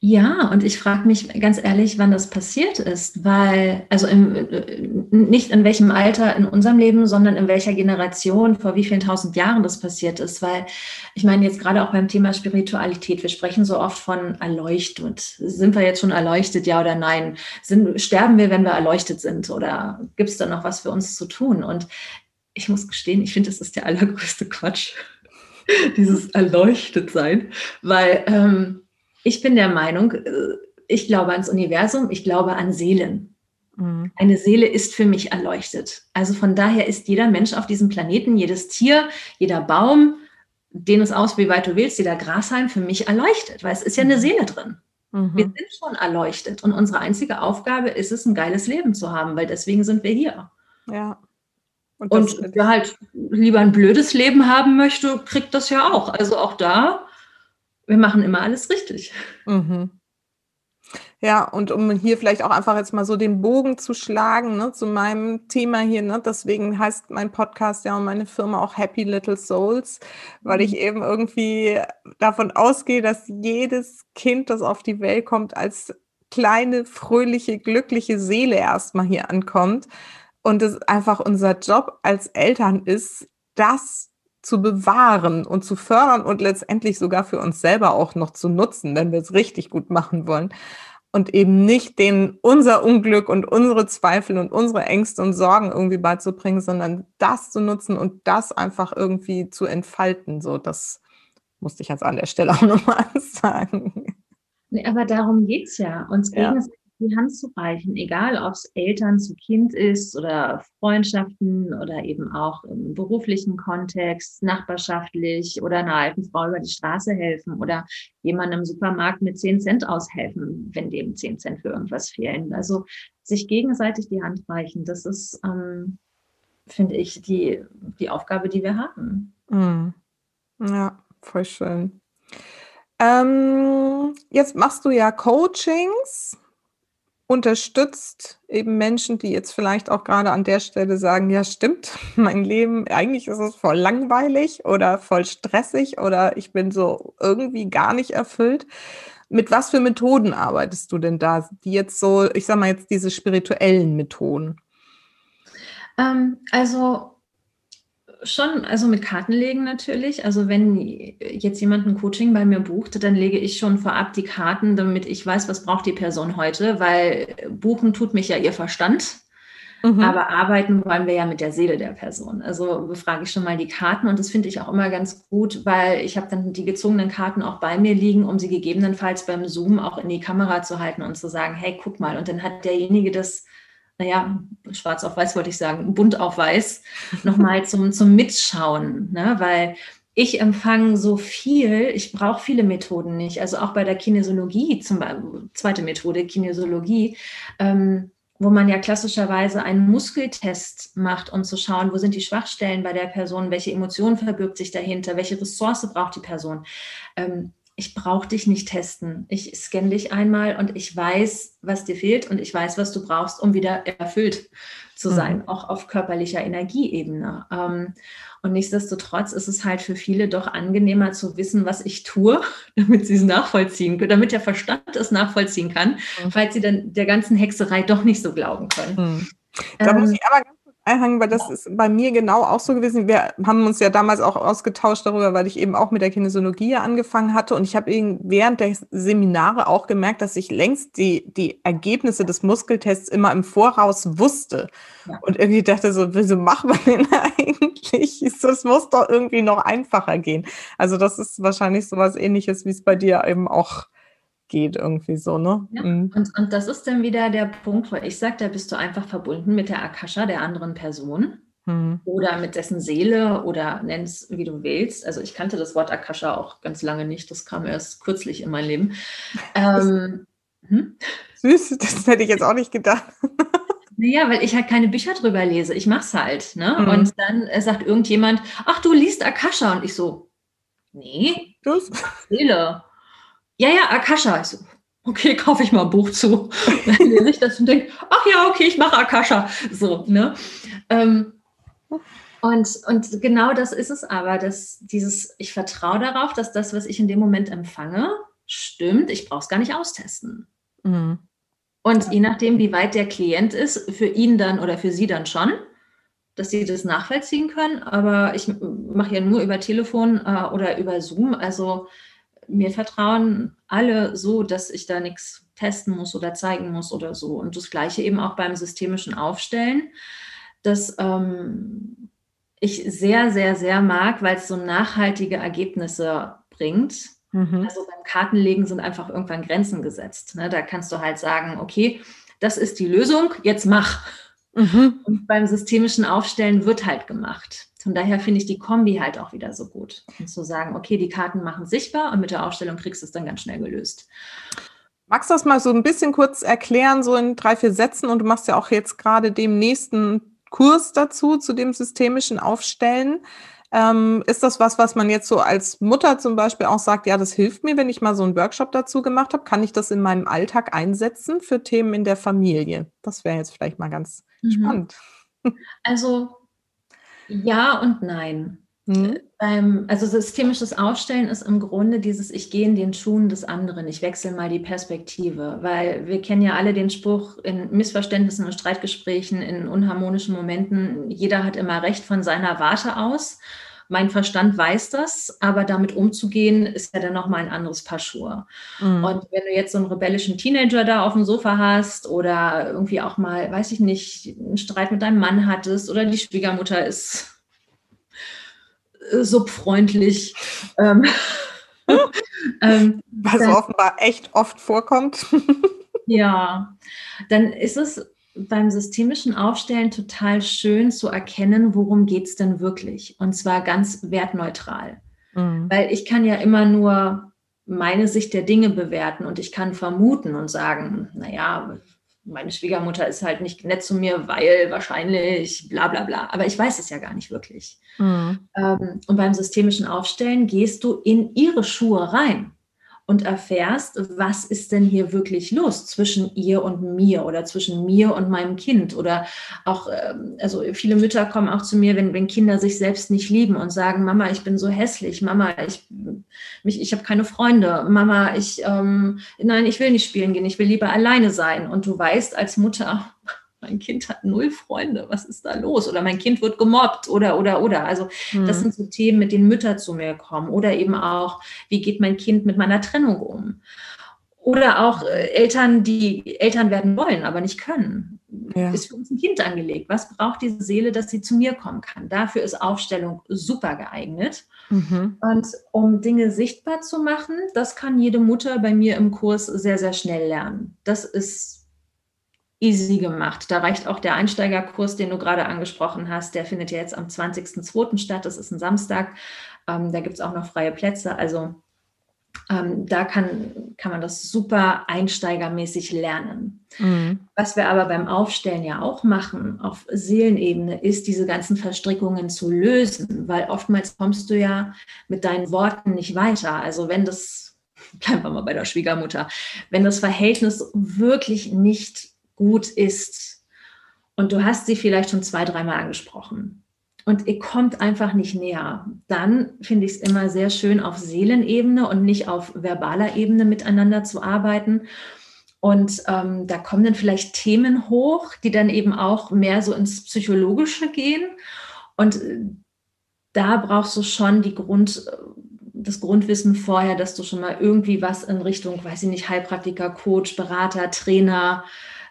Ja, und ich frage mich ganz ehrlich, wann das passiert ist, weil, also im, äh, nicht in welchem Alter in unserem Leben, sondern in welcher Generation, vor wie vielen tausend Jahren das passiert ist, weil ich meine jetzt gerade auch beim Thema Spiritualität, wir sprechen so oft von erleuchtet. Sind wir jetzt schon erleuchtet, ja oder nein? Sind, sterben wir, wenn wir erleuchtet sind oder gibt es da noch was für uns zu tun? Und ich muss gestehen, ich finde, das ist der allergrößte Quatsch, dieses erleuchtet sein, weil... Ähm, ich bin der Meinung, äh, ich glaube ans Universum, ich glaube an Seelen. Mhm. Eine Seele ist für mich erleuchtet. Also von daher ist jeder Mensch auf diesem Planeten, jedes Tier, jeder Baum, den es aus, wie weit du willst, jeder Grashalm für mich erleuchtet, weil es ist ja eine mhm. Seele drin. Mhm. Wir sind schon erleuchtet und unsere einzige Aufgabe ist es, ein geiles Leben zu haben, weil deswegen sind wir hier. Ja. Und, und wer halt lieber ein blödes Leben haben möchte, kriegt das ja auch. Also auch da wir machen immer alles richtig. Mhm. Ja, und um hier vielleicht auch einfach jetzt mal so den Bogen zu schlagen ne, zu meinem Thema hier, ne, deswegen heißt mein Podcast ja und meine Firma auch Happy Little Souls, weil ich mhm. eben irgendwie davon ausgehe, dass jedes Kind, das auf die Welt kommt, als kleine, fröhliche, glückliche Seele erstmal hier ankommt und es einfach unser Job als Eltern ist, das zu bewahren und zu fördern und letztendlich sogar für uns selber auch noch zu nutzen, wenn wir es richtig gut machen wollen. Und eben nicht den unser Unglück und unsere Zweifel und unsere Ängste und Sorgen irgendwie beizubringen, sondern das zu nutzen und das einfach irgendwie zu entfalten. So, das musste ich jetzt an der Stelle auch nochmal sagen. Nee, aber darum geht es ja, uns ja. gegenseitig die Hand zu reichen, egal ob es Eltern zu Kind ist oder Freundschaften oder eben auch im beruflichen Kontext, nachbarschaftlich oder einer alten Frau über die Straße helfen oder jemandem im Supermarkt mit 10 Cent aushelfen, wenn dem 10 Cent für irgendwas fehlen. Also sich gegenseitig die Hand reichen, das ist, ähm, finde ich, die, die Aufgabe, die wir haben. Mhm. Ja, voll schön. Ähm, jetzt machst du ja Coachings, unterstützt eben Menschen, die jetzt vielleicht auch gerade an der Stelle sagen, ja stimmt, mein Leben, eigentlich ist es voll langweilig oder voll stressig oder ich bin so irgendwie gar nicht erfüllt. Mit was für Methoden arbeitest du denn da, die jetzt so, ich sag mal jetzt diese spirituellen Methoden? Ähm, also schon, also mit Kartenlegen natürlich. Also wenn jetzt jemand ein Coaching bei mir bucht, dann lege ich schon vorab die Karten, damit ich weiß, was braucht die Person heute, weil buchen tut mich ja ihr Verstand. Mhm. Aber arbeiten wollen wir ja mit der Seele der Person. Also befrage ich schon mal die Karten und das finde ich auch immer ganz gut, weil ich habe dann die gezogenen Karten auch bei mir liegen, um sie gegebenenfalls beim Zoom auch in die Kamera zu halten und zu sagen, hey, guck mal. Und dann hat derjenige das naja, schwarz auf weiß wollte ich sagen, bunt auf weiß, nochmal zum, zum Mitschauen, ne? weil ich empfange so viel, ich brauche viele Methoden nicht. Also auch bei der Kinesiologie, zum Beispiel, zweite Methode, Kinesiologie, ähm, wo man ja klassischerweise einen Muskeltest macht, um zu schauen, wo sind die Schwachstellen bei der Person, welche Emotion verbirgt sich dahinter, welche Ressource braucht die Person. Ähm, ich brauche dich nicht testen. Ich scanne dich einmal und ich weiß, was dir fehlt und ich weiß, was du brauchst, um wieder erfüllt zu sein, mhm. auch auf körperlicher Energieebene. Ähm, und nichtsdestotrotz ist es halt für viele doch angenehmer zu wissen, was ich tue, damit sie es nachvollziehen können, damit der Verstand es nachvollziehen kann, mhm. falls sie dann der ganzen Hexerei doch nicht so glauben können. Mhm. Da ähm, muss ich aber ganz einhangen, weil das ist bei mir genau auch so gewesen. Wir haben uns ja damals auch ausgetauscht darüber, weil ich eben auch mit der Kinesiologie angefangen hatte. Und ich habe während der Seminare auch gemerkt, dass ich längst die, die Ergebnisse des Muskeltests immer im Voraus wusste. Ja. Und irgendwie dachte so, wieso macht man den eigentlich? Das muss doch irgendwie noch einfacher gehen. Also das ist wahrscheinlich so was ähnliches, wie es bei dir eben auch geht irgendwie so, ne? Ja. Mhm. Und, und das ist dann wieder der Punkt, wo ich sage, da bist du einfach verbunden mit der Akasha der anderen Person mhm. oder mit dessen Seele oder nenn es wie du willst. Also ich kannte das Wort Akasha auch ganz lange nicht, das kam erst kürzlich in mein Leben. Ähm, hm? Süß, das hätte ich jetzt auch nicht gedacht. Naja, weil ich halt keine Bücher drüber lese. Ich mache es halt. Ne? Mhm. Und dann äh, sagt irgendjemand, ach, du liest Akasha. Und ich so, nee, das? Seele ja, ja, Akasha. Ich so, okay, kaufe ich mal ein Buch zu. Dann lese ich das und denke, ach ja, okay, ich mache Akasha. So, ne? Ähm, und, und genau das ist es aber, dass dieses, ich vertraue darauf, dass das, was ich in dem Moment empfange, stimmt. Ich brauche es gar nicht austesten. Mhm. Und je nachdem, wie weit der Klient ist, für ihn dann oder für sie dann schon, dass sie das nachvollziehen können. Aber ich mache ja nur über Telefon äh, oder über Zoom. Also mir vertrauen alle so, dass ich da nichts testen muss oder zeigen muss oder so. Und das gleiche eben auch beim systemischen Aufstellen, dass ähm, ich sehr, sehr, sehr mag, weil es so nachhaltige Ergebnisse bringt. Mhm. Also beim Kartenlegen sind einfach irgendwann Grenzen gesetzt. Ne? Da kannst du halt sagen, okay, das ist die Lösung, jetzt mach. Mhm. Und beim systemischen Aufstellen wird halt gemacht. Von daher finde ich die Kombi halt auch wieder so gut. Und zu sagen, okay, die Karten machen sichtbar und mit der Aufstellung kriegst du es dann ganz schnell gelöst. Magst du das mal so ein bisschen kurz erklären, so in drei, vier Sätzen? Und du machst ja auch jetzt gerade dem nächsten Kurs dazu, zu dem systemischen Aufstellen. Ähm, ist das was, was man jetzt so als Mutter zum Beispiel auch sagt, ja, das hilft mir, wenn ich mal so einen Workshop dazu gemacht habe? Kann ich das in meinem Alltag einsetzen für Themen in der Familie? Das wäre jetzt vielleicht mal ganz mhm. spannend. Also ja und nein. Mhm. Ähm, also systemisches Aufstellen ist im Grunde dieses, ich gehe in den Schuhen des anderen, ich wechsle mal die Perspektive, weil wir kennen ja alle den Spruch in Missverständnissen und Streitgesprächen, in unharmonischen Momenten, jeder hat immer recht von seiner Warte aus. Mein Verstand weiß das, aber damit umzugehen, ist ja dann nochmal ein anderes Paar Schuhe. Mhm. Und wenn du jetzt so einen rebellischen Teenager da auf dem Sofa hast oder irgendwie auch mal, weiß ich nicht, einen Streit mit deinem Mann hattest oder die Schwiegermutter ist subfreundlich. Ähm, ähm, Was dann, offenbar echt oft vorkommt. ja, dann ist es beim systemischen Aufstellen total schön zu erkennen, worum geht es denn wirklich. Und zwar ganz wertneutral. Mhm. Weil ich kann ja immer nur meine Sicht der Dinge bewerten und ich kann vermuten und sagen, naja, meine Schwiegermutter ist halt nicht nett zu mir, weil wahrscheinlich bla bla bla. Aber ich weiß es ja gar nicht wirklich. Mhm. Ähm, und beim systemischen Aufstellen gehst du in ihre Schuhe rein und erfährst, was ist denn hier wirklich los zwischen ihr und mir oder zwischen mir und meinem Kind? Oder auch, ähm, also viele Mütter kommen auch zu mir, wenn, wenn Kinder sich selbst nicht lieben und sagen, Mama, ich bin so hässlich, Mama, ich, mich, ich habe keine Freunde, Mama, ich, ähm, nein, ich will nicht spielen gehen, ich will lieber alleine sein. Und du weißt als Mutter, mein Kind hat null Freunde, was ist da los? Oder mein Kind wird gemobbt oder, oder, oder. Also mhm. das sind so Themen, mit denen Mütter zu mir kommen. Oder eben auch, wie geht mein Kind mit meiner Trennung um? Oder auch äh, Eltern, die Eltern werden wollen, aber nicht können. Ja. Ist für uns ein Kind angelegt. Was braucht diese Seele, dass sie zu mir kommen kann? Dafür ist Aufstellung super geeignet. Mhm. Und um Dinge sichtbar zu machen, das kann jede Mutter bei mir im Kurs sehr, sehr schnell lernen. Das ist easy gemacht. Da reicht auch der Einsteigerkurs, den du gerade angesprochen hast. Der findet ja jetzt am 20.02. statt. Das ist ein Samstag. Ähm, da gibt es auch noch freie Plätze. Also ähm, da kann, kann man das super einsteigermäßig lernen. Mhm. Was wir aber beim Aufstellen ja auch machen auf Seelenebene, ist diese ganzen Verstrickungen zu lösen, weil oftmals kommst du ja mit deinen Worten nicht weiter. Also wenn das, bleiben wir mal bei der Schwiegermutter, wenn das Verhältnis wirklich nicht gut ist. Und du hast sie vielleicht schon zwei, dreimal angesprochen. Und ihr kommt einfach nicht näher. Dann finde ich es immer sehr schön, auf Seelenebene und nicht auf verbaler Ebene miteinander zu arbeiten. Und ähm, da kommen dann vielleicht Themen hoch, die dann eben auch mehr so ins Psychologische gehen. Und äh, da brauchst du schon die Grund, das Grundwissen vorher, dass du schon mal irgendwie was in Richtung, weiß ich nicht, Heilpraktiker, Coach, Berater, Trainer,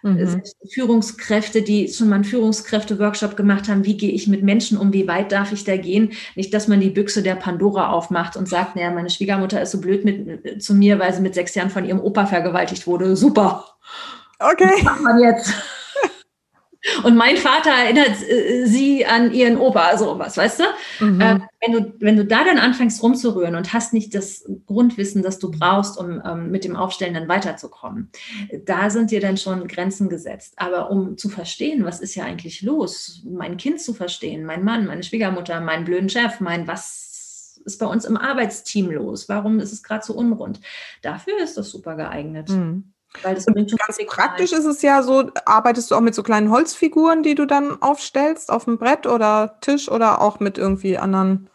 Mhm. Führungskräfte, die schon mal einen Führungskräfte-Workshop gemacht haben, wie gehe ich mit Menschen um, wie weit darf ich da gehen? Nicht, dass man die Büchse der Pandora aufmacht und sagt, naja, meine Schwiegermutter ist so blöd mit, zu mir, weil sie mit sechs Jahren von ihrem Opa vergewaltigt wurde. Super. Okay. Was macht man jetzt? Und mein Vater erinnert äh, sie an ihren Opa, sowas, weißt du? Mhm. Äh, wenn du? Wenn du da dann anfängst rumzurühren und hast nicht das Grundwissen, das du brauchst, um ähm, mit dem Aufstellen dann weiterzukommen, da sind dir dann schon Grenzen gesetzt. Aber um zu verstehen, was ist ja eigentlich los, mein Kind zu verstehen, mein Mann, meine Schwiegermutter, meinen blöden Chef, mein was ist bei uns im Arbeitsteam los? Warum ist es gerade so unrund? Dafür ist das super geeignet. Mhm. Weil das ganz praktisch ist es ja so, arbeitest du auch mit so kleinen Holzfiguren, die du dann aufstellst auf dem Brett oder Tisch oder auch mit irgendwie anderen.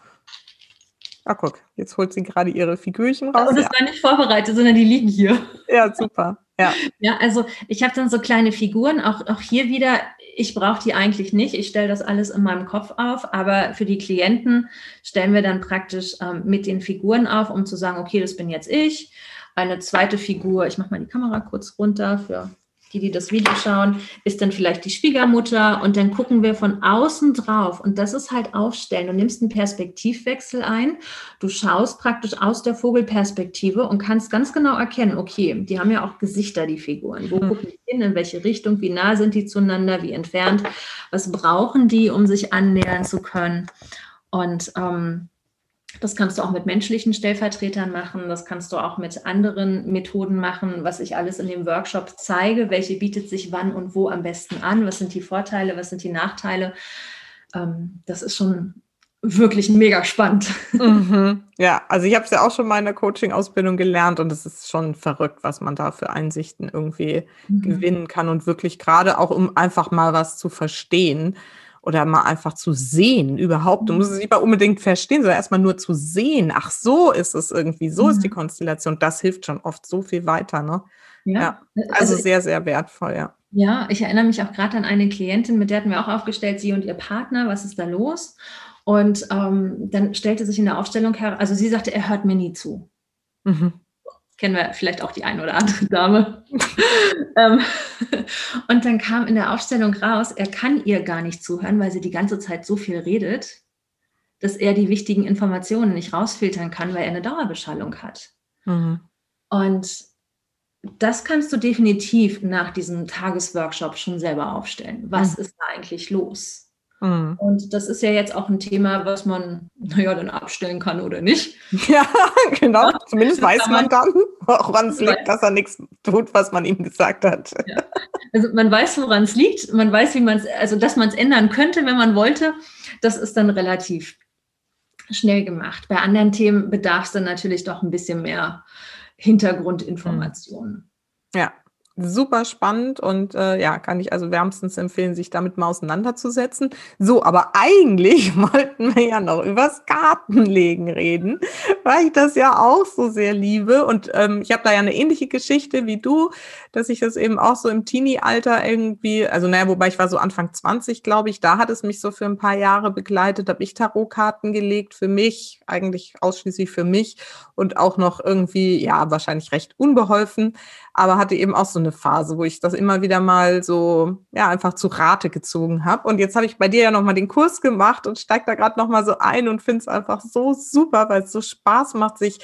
Ah, guck, jetzt holt sie gerade ihre Figürchen raus. Und das ja. war nicht vorbereitet, sondern die liegen hier. Ja, super. Ja, ja also ich habe dann so kleine Figuren, auch, auch hier wieder, ich brauche die eigentlich nicht. Ich stelle das alles in meinem Kopf auf, aber für die Klienten stellen wir dann praktisch ähm, mit den Figuren auf, um zu sagen, okay, das bin jetzt ich eine zweite Figur, ich mache mal die Kamera kurz runter für die, die das Video schauen, ist dann vielleicht die Schwiegermutter und dann gucken wir von außen drauf und das ist halt aufstellen. Du nimmst einen Perspektivwechsel ein, du schaust praktisch aus der Vogelperspektive und kannst ganz genau erkennen, okay, die haben ja auch Gesichter, die Figuren. Wo mhm. gucken die hin, in welche Richtung, wie nah sind die zueinander, wie entfernt, was brauchen die, um sich annähern zu können. Und ähm, das kannst du auch mit menschlichen Stellvertretern machen. Das kannst du auch mit anderen Methoden machen, was ich alles in dem Workshop zeige. Welche bietet sich wann und wo am besten an? Was sind die Vorteile? Was sind die Nachteile? Ähm, das ist schon wirklich mega spannend. Mhm. Ja, also ich habe es ja auch schon mal in der Coaching-Ausbildung gelernt und es ist schon verrückt, was man da für Einsichten irgendwie mhm. gewinnen kann und wirklich gerade auch, um einfach mal was zu verstehen oder mal einfach zu sehen überhaupt. Du musst es nicht mal unbedingt verstehen, sondern erstmal nur zu sehen. Ach, so ist es irgendwie, so mhm. ist die mhm. Konstellation. Das hilft schon oft so viel weiter. Ne? Ja. ja. Also, also sehr, sehr wertvoll, ja. Ja, ich erinnere mich auch gerade an eine Klientin, mit der hatten wir auch aufgestellt, sie und ihr Partner, was ist da los? Und ähm, dann stellte sich in der Aufstellung her, also sie sagte, er hört mir nie zu. Mhm kennen wir vielleicht auch die eine oder andere Dame. Ähm, und dann kam in der Aufstellung raus, er kann ihr gar nicht zuhören, weil sie die ganze Zeit so viel redet, dass er die wichtigen Informationen nicht rausfiltern kann, weil er eine Dauerbeschallung hat. Mhm. Und das kannst du definitiv nach diesem Tagesworkshop schon selber aufstellen. Was mhm. ist da eigentlich los? Mhm. Und das ist ja jetzt auch ein Thema, was man, naja, dann abstellen kann oder nicht. Ja, genau. Zumindest weiß man, man dann. Woran es liegt, dass er nichts tut, was man ihm gesagt hat. Ja. Also man weiß, woran es liegt, man weiß, wie man es, also dass man es ändern könnte, wenn man wollte. Das ist dann relativ schnell gemacht. Bei anderen Themen bedarf es dann natürlich doch ein bisschen mehr Hintergrundinformationen. Ja, super spannend und äh, ja, kann ich also wärmstens empfehlen, sich damit mal auseinanderzusetzen. So, aber eigentlich wollten wir ja noch übers Kartenlegen reden, weil ich das ja auch so sehr liebe und ähm, ich habe da ja eine ähnliche Geschichte wie du, dass ich das eben auch so im Teenie-Alter irgendwie, also naja, wobei ich war so Anfang 20, glaube ich, da hat es mich so für ein paar Jahre begleitet, habe ich Tarotkarten gelegt für mich, eigentlich ausschließlich für mich und auch noch irgendwie, ja, wahrscheinlich recht unbeholfen aber hatte eben auch so eine Phase, wo ich das immer wieder mal so, ja, einfach zu Rate gezogen habe. Und jetzt habe ich bei dir ja nochmal den Kurs gemacht und steige da gerade nochmal so ein und finde es einfach so super, weil es so Spaß macht, sich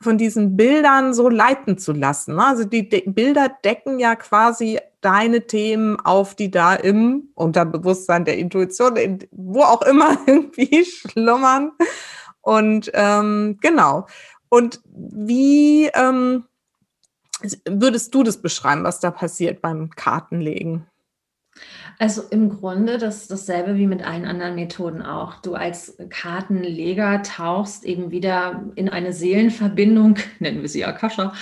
von diesen Bildern so leiten zu lassen. Ne? Also die De Bilder decken ja quasi deine Themen auf, die da im Unterbewusstsein der Intuition, in, wo auch immer irgendwie schlummern. Und ähm, genau. Und wie, ähm, würdest du das beschreiben, was da passiert beim Kartenlegen? Also im Grunde das dasselbe wie mit allen anderen Methoden auch. Du als Kartenleger tauchst eben wieder in eine Seelenverbindung, nennen wir sie Akasha.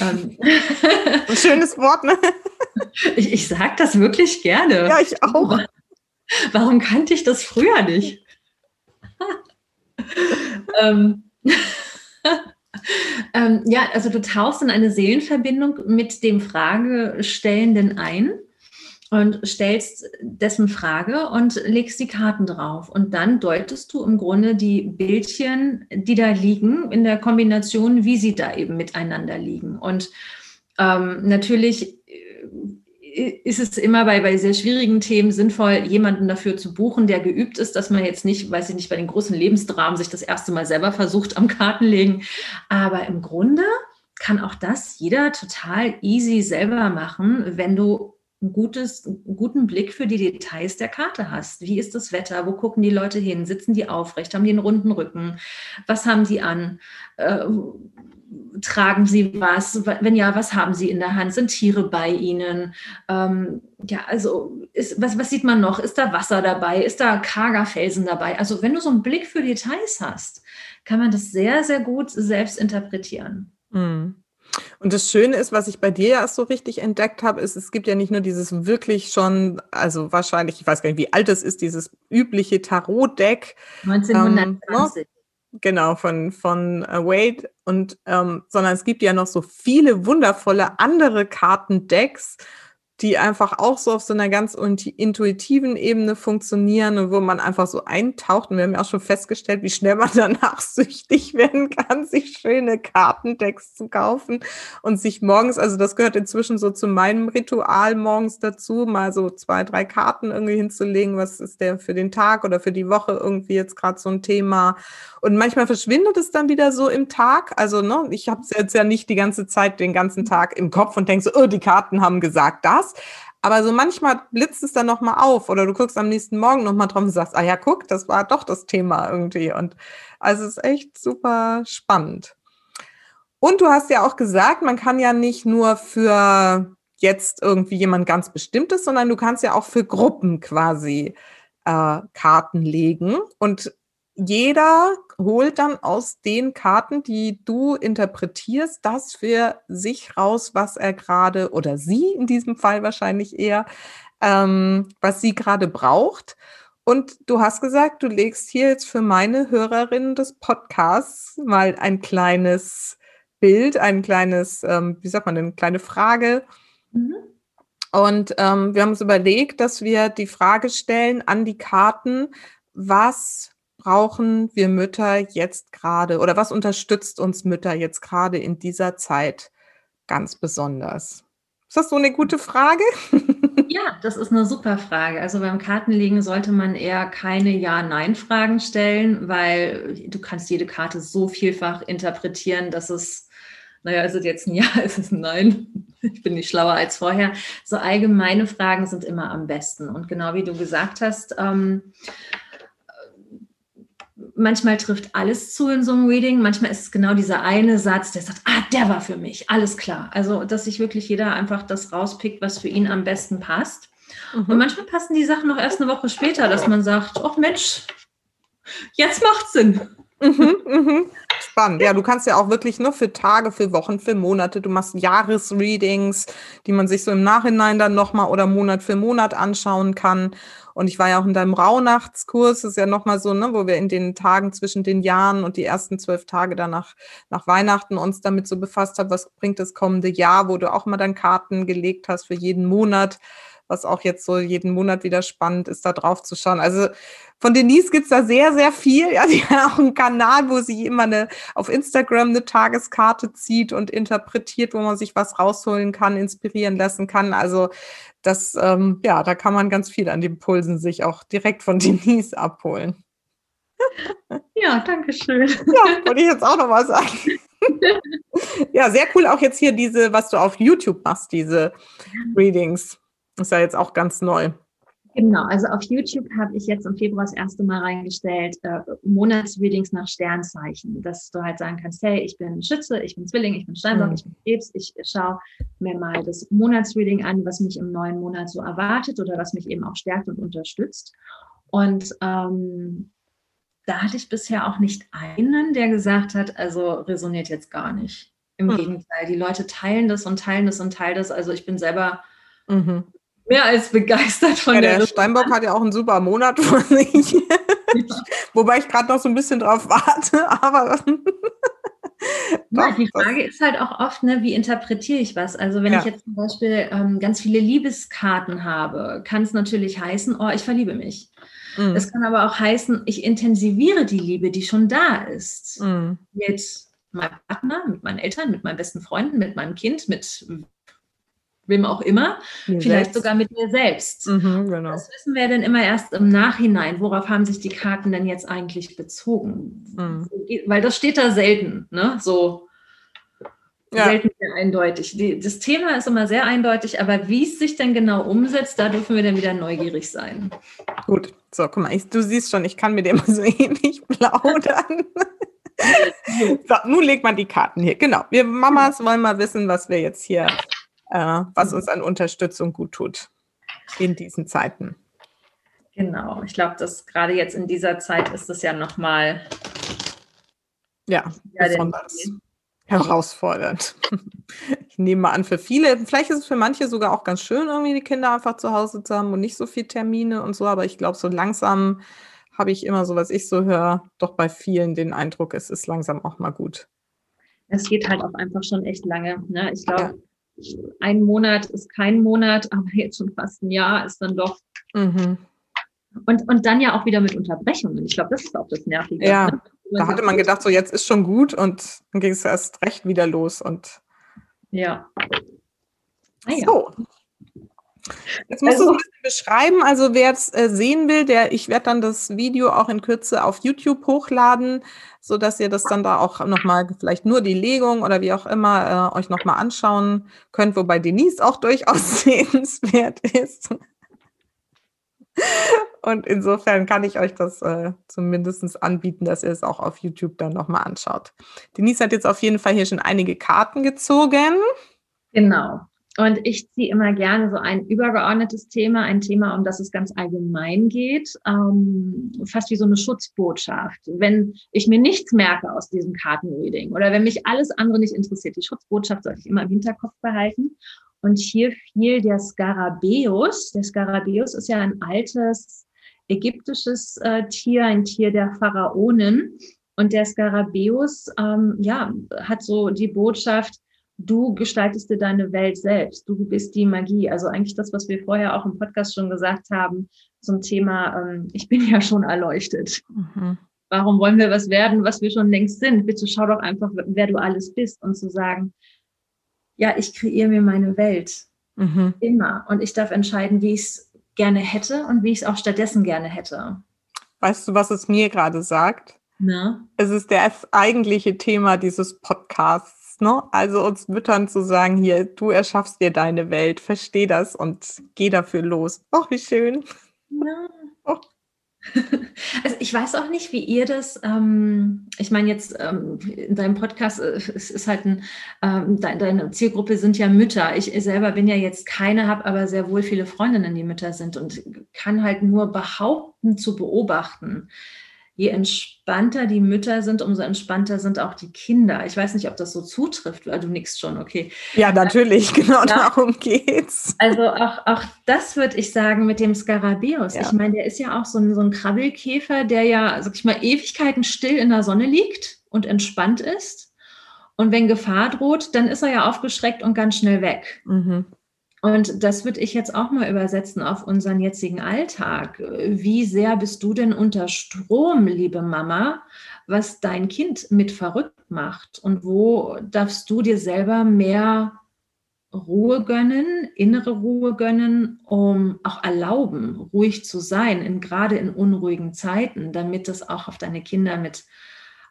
Ähm. Ein schönes Wort, ne? Ich, ich sage das wirklich gerne. Ja, ich auch. Warum kannte ich das früher nicht? ähm. Ähm, ja, also du tauchst in eine Seelenverbindung mit dem Fragestellenden ein und stellst dessen Frage und legst die Karten drauf. Und dann deutest du im Grunde die Bildchen, die da liegen, in der Kombination, wie sie da eben miteinander liegen. Und ähm, natürlich ist es immer bei, bei sehr schwierigen Themen sinnvoll, jemanden dafür zu buchen, der geübt ist, dass man jetzt nicht, weiß ich nicht, bei den großen Lebensdramen sich das erste Mal selber versucht am Kartenlegen. Aber im Grunde kann auch das jeder total easy selber machen, wenn du ein gutes, einen guten Blick für die Details der Karte hast. Wie ist das Wetter? Wo gucken die Leute hin? Sitzen die aufrecht? Haben die einen runden Rücken? Was haben die an? Äh, tragen Sie was? Wenn ja, was haben Sie in der Hand? Sind Tiere bei Ihnen? Ähm, ja, also ist, was, was sieht man noch? Ist da Wasser dabei? Ist da karger Felsen dabei? Also wenn du so einen Blick für Details hast, kann man das sehr, sehr gut selbst interpretieren. Mhm. Und das Schöne ist, was ich bei dir erst so richtig entdeckt habe, ist, es gibt ja nicht nur dieses wirklich schon, also wahrscheinlich, ich weiß gar nicht, wie alt es ist, dieses übliche Tarot-Deck. 1920. Ähm, Genau, von, von uh, Wade. Und ähm, sondern es gibt ja noch so viele wundervolle andere Kartendecks, die einfach auch so auf so einer ganz intuitiven Ebene funktionieren und wo man einfach so eintaucht. Und wir haben ja auch schon festgestellt, wie schnell man danach süchtig werden kann, sich schöne Kartendecks zu kaufen und sich morgens, also das gehört inzwischen so zu meinem Ritual morgens dazu, mal so zwei, drei Karten irgendwie hinzulegen. Was ist der für den Tag oder für die Woche irgendwie jetzt gerade so ein Thema? Und manchmal verschwindet es dann wieder so im Tag. Also, ne, ich habe es jetzt ja nicht die ganze Zeit, den ganzen Tag im Kopf und denke so, oh, die Karten haben gesagt das. Aber so manchmal blitzt es dann nochmal auf oder du guckst am nächsten Morgen nochmal drauf und sagst, ah ja, guck, das war doch das Thema irgendwie. Und also es ist echt super spannend. Und du hast ja auch gesagt, man kann ja nicht nur für jetzt irgendwie jemand ganz Bestimmtes, sondern du kannst ja auch für Gruppen quasi äh, Karten legen. Und jeder holt dann aus den Karten, die du interpretierst, das für sich raus, was er gerade oder sie in diesem Fall wahrscheinlich eher, ähm, was sie gerade braucht. Und du hast gesagt, du legst hier jetzt für meine Hörerinnen des Podcasts mal ein kleines Bild, ein kleines, ähm, wie sagt man, eine kleine Frage. Mhm. Und ähm, wir haben uns überlegt, dass wir die Frage stellen an die Karten, was brauchen wir Mütter jetzt gerade oder was unterstützt uns Mütter jetzt gerade in dieser Zeit ganz besonders? Ist das so eine gute Frage? Ja, das ist eine super Frage. Also beim Kartenlegen sollte man eher keine Ja-Nein-Fragen stellen, weil du kannst jede Karte so vielfach interpretieren, dass es, naja, ist es jetzt ein Ja, ist es ein Nein? Ich bin nicht schlauer als vorher. So allgemeine Fragen sind immer am besten. Und genau wie du gesagt hast, ähm, manchmal trifft alles zu in so einem Reading. Manchmal ist es genau dieser eine Satz, der sagt, ah, der war für mich, alles klar. Also, dass sich wirklich jeder einfach das rauspickt, was für ihn am besten passt. Mhm. Und manchmal passen die Sachen noch erst eine Woche später, dass man sagt, ach Mensch, jetzt macht Sinn. Mhm, mhm. Spannend. Ja, du kannst ja auch wirklich nur für Tage, für Wochen, für Monate. Du machst Jahresreadings, die man sich so im Nachhinein dann nochmal oder Monat für Monat anschauen kann. Und ich war ja auch in deinem Rauhnachtskurs, das ist ja nochmal so, ne, wo wir in den Tagen zwischen den Jahren und die ersten zwölf Tage danach nach Weihnachten uns damit so befasst haben, was bringt das kommende Jahr, wo du auch mal dann Karten gelegt hast für jeden Monat was auch jetzt so jeden Monat wieder spannend ist, da drauf zu schauen. Also von Denise gibt es da sehr, sehr viel. Ja, sie hat auch einen Kanal, wo sie immer eine, auf Instagram eine Tageskarte zieht und interpretiert, wo man sich was rausholen kann, inspirieren lassen kann. Also das, ähm, ja, da kann man ganz viel an den Pulsen sich auch direkt von Denise abholen. Ja, danke schön. Ja, wollte ich jetzt auch noch mal sagen. ja, sehr cool auch jetzt hier diese, was du auf YouTube machst, diese Readings. Ist ja jetzt auch ganz neu. Genau, also auf YouTube habe ich jetzt im Februar das erste Mal reingestellt, äh, Monatsreadings nach Sternzeichen, dass du halt sagen kannst, hey, ich bin Schütze, ich bin Zwilling, ich bin Steinbock, mhm. ich bin Krebs, ich schaue mir mal das Monatsreading an, was mich im neuen Monat so erwartet oder was mich eben auch stärkt und unterstützt. Und ähm, da hatte ich bisher auch nicht einen, der gesagt hat, also resoniert jetzt gar nicht. Im mhm. Gegenteil, die Leute teilen das und teilen das und teilen das. Also ich bin selber mhm mehr als begeistert von ja, der. Der Steinbock hat ja auch einen super Monat vor sich. Wobei ich gerade noch so ein bisschen drauf warte, aber. Ja, die Frage ist halt auch oft, ne, wie interpretiere ich was? Also wenn ja. ich jetzt zum Beispiel ähm, ganz viele Liebeskarten habe, kann es natürlich heißen, oh, ich verliebe mich. Mhm. Es kann aber auch heißen, ich intensiviere die Liebe, die schon da ist. Mhm. Mit meinem Partner, mit meinen Eltern, mit meinen besten Freunden, mit meinem Kind, mit wem auch immer, mir vielleicht selbst. sogar mit mir selbst. Mhm, genau. Das wissen wir denn immer erst im Nachhinein. Worauf haben sich die Karten denn jetzt eigentlich bezogen? Mhm. Weil das steht da selten, ne? So ja. selten sehr eindeutig. Die, das Thema ist immer sehr eindeutig, aber wie es sich denn genau umsetzt, da dürfen wir dann wieder neugierig sein. Gut, so, guck mal, ich, du siehst schon, ich kann mit dem so ähnlich plaudern. so, nun legt man die Karten hier. Genau, wir Mamas wollen mal wissen, was wir jetzt hier was uns an Unterstützung gut tut in diesen Zeiten. Genau, ich glaube, dass gerade jetzt in dieser Zeit ist es ja nochmal ja, besonders herausfordernd. Ich nehme mal an, für viele, vielleicht ist es für manche sogar auch ganz schön, irgendwie die Kinder einfach zu Hause zu haben und nicht so viel Termine und so, aber ich glaube, so langsam habe ich immer so, was ich so höre, doch bei vielen den Eindruck, es ist langsam auch mal gut. Es geht halt auch einfach schon echt lange. Ne? Ich glaube, ja ein Monat ist kein Monat, aber jetzt schon fast ein Jahr ist dann doch. Mhm. Und, und dann ja auch wieder mit Unterbrechungen. Ich glaube, das ist auch das Nervige. Ja, ne? da hatte man gedacht, so jetzt ist schon gut und dann ging es erst recht wieder los. Und ja. Ah, ja. So. Jetzt musst also, du ein bisschen beschreiben, also wer es äh, sehen will, der, ich werde dann das Video auch in Kürze auf YouTube hochladen, so dass ihr das dann da auch nochmal vielleicht nur die Legung oder wie auch immer äh, euch nochmal anschauen könnt, wobei Denise auch durchaus sehenswert ist. Und insofern kann ich euch das äh, zumindest anbieten, dass ihr es auch auf YouTube dann nochmal anschaut. Denise hat jetzt auf jeden Fall hier schon einige Karten gezogen. Genau. Und ich ziehe immer gerne so ein übergeordnetes Thema, ein Thema, um das es ganz allgemein geht, ähm, fast wie so eine Schutzbotschaft. Wenn ich mir nichts merke aus diesem Kartenreading oder wenn mich alles andere nicht interessiert, die Schutzbotschaft sollte ich immer im Hinterkopf behalten. Und hier fiel der Skarabäus. Der Skarabäus ist ja ein altes ägyptisches äh, Tier, ein Tier der Pharaonen. Und der Skarabäus, ähm, ja, hat so die Botschaft, du gestaltest dir deine Welt selbst. Du bist die Magie. Also eigentlich das, was wir vorher auch im Podcast schon gesagt haben zum Thema, ähm, ich bin ja schon erleuchtet. Mhm. Warum wollen wir was werden, was wir schon längst sind? Bitte schau doch einfach, wer du alles bist und zu sagen, ja, ich kreiere mir meine Welt. Mhm. Immer. Und ich darf entscheiden, wie ich es gerne hätte und wie ich es auch stattdessen gerne hätte. Weißt du, was es mir gerade sagt? Na? Es ist das eigentliche Thema dieses Podcasts ne? Also uns Müttern zu sagen, hier, du erschaffst dir deine Welt, versteh das und geh dafür los. Oh, wie schön. Ja. Oh. Also ich weiß auch nicht, wie ihr das, ähm, ich meine jetzt ähm, in deinem Podcast, äh, es ist halt ein, ähm, deine Zielgruppe sind ja Mütter. Ich selber bin ja jetzt keine, habe aber sehr wohl viele Freundinnen, die Mütter sind und kann halt nur behaupten zu beobachten, je entspannter die Mütter sind, umso entspannter sind auch die Kinder. Ich weiß nicht, ob das so zutrifft, weil du nickst schon, okay. Ja, natürlich, genau ja. darum geht's. Also auch, auch das würde ich sagen mit dem Skarabäus. Ja. Ich meine, der ist ja auch so ein, so ein Krabbelkäfer, der ja, sag ich mal, Ewigkeiten still in der Sonne liegt und entspannt ist. Und wenn Gefahr droht, dann ist er ja aufgeschreckt und ganz schnell weg. Mhm. Und das würde ich jetzt auch mal übersetzen auf unseren jetzigen Alltag. Wie sehr bist du denn unter Strom, liebe Mama, was dein Kind mit verrückt macht? Und wo darfst du dir selber mehr Ruhe gönnen, innere Ruhe gönnen, um auch erlauben, ruhig zu sein, in, gerade in unruhigen Zeiten, damit das auch auf deine Kinder mit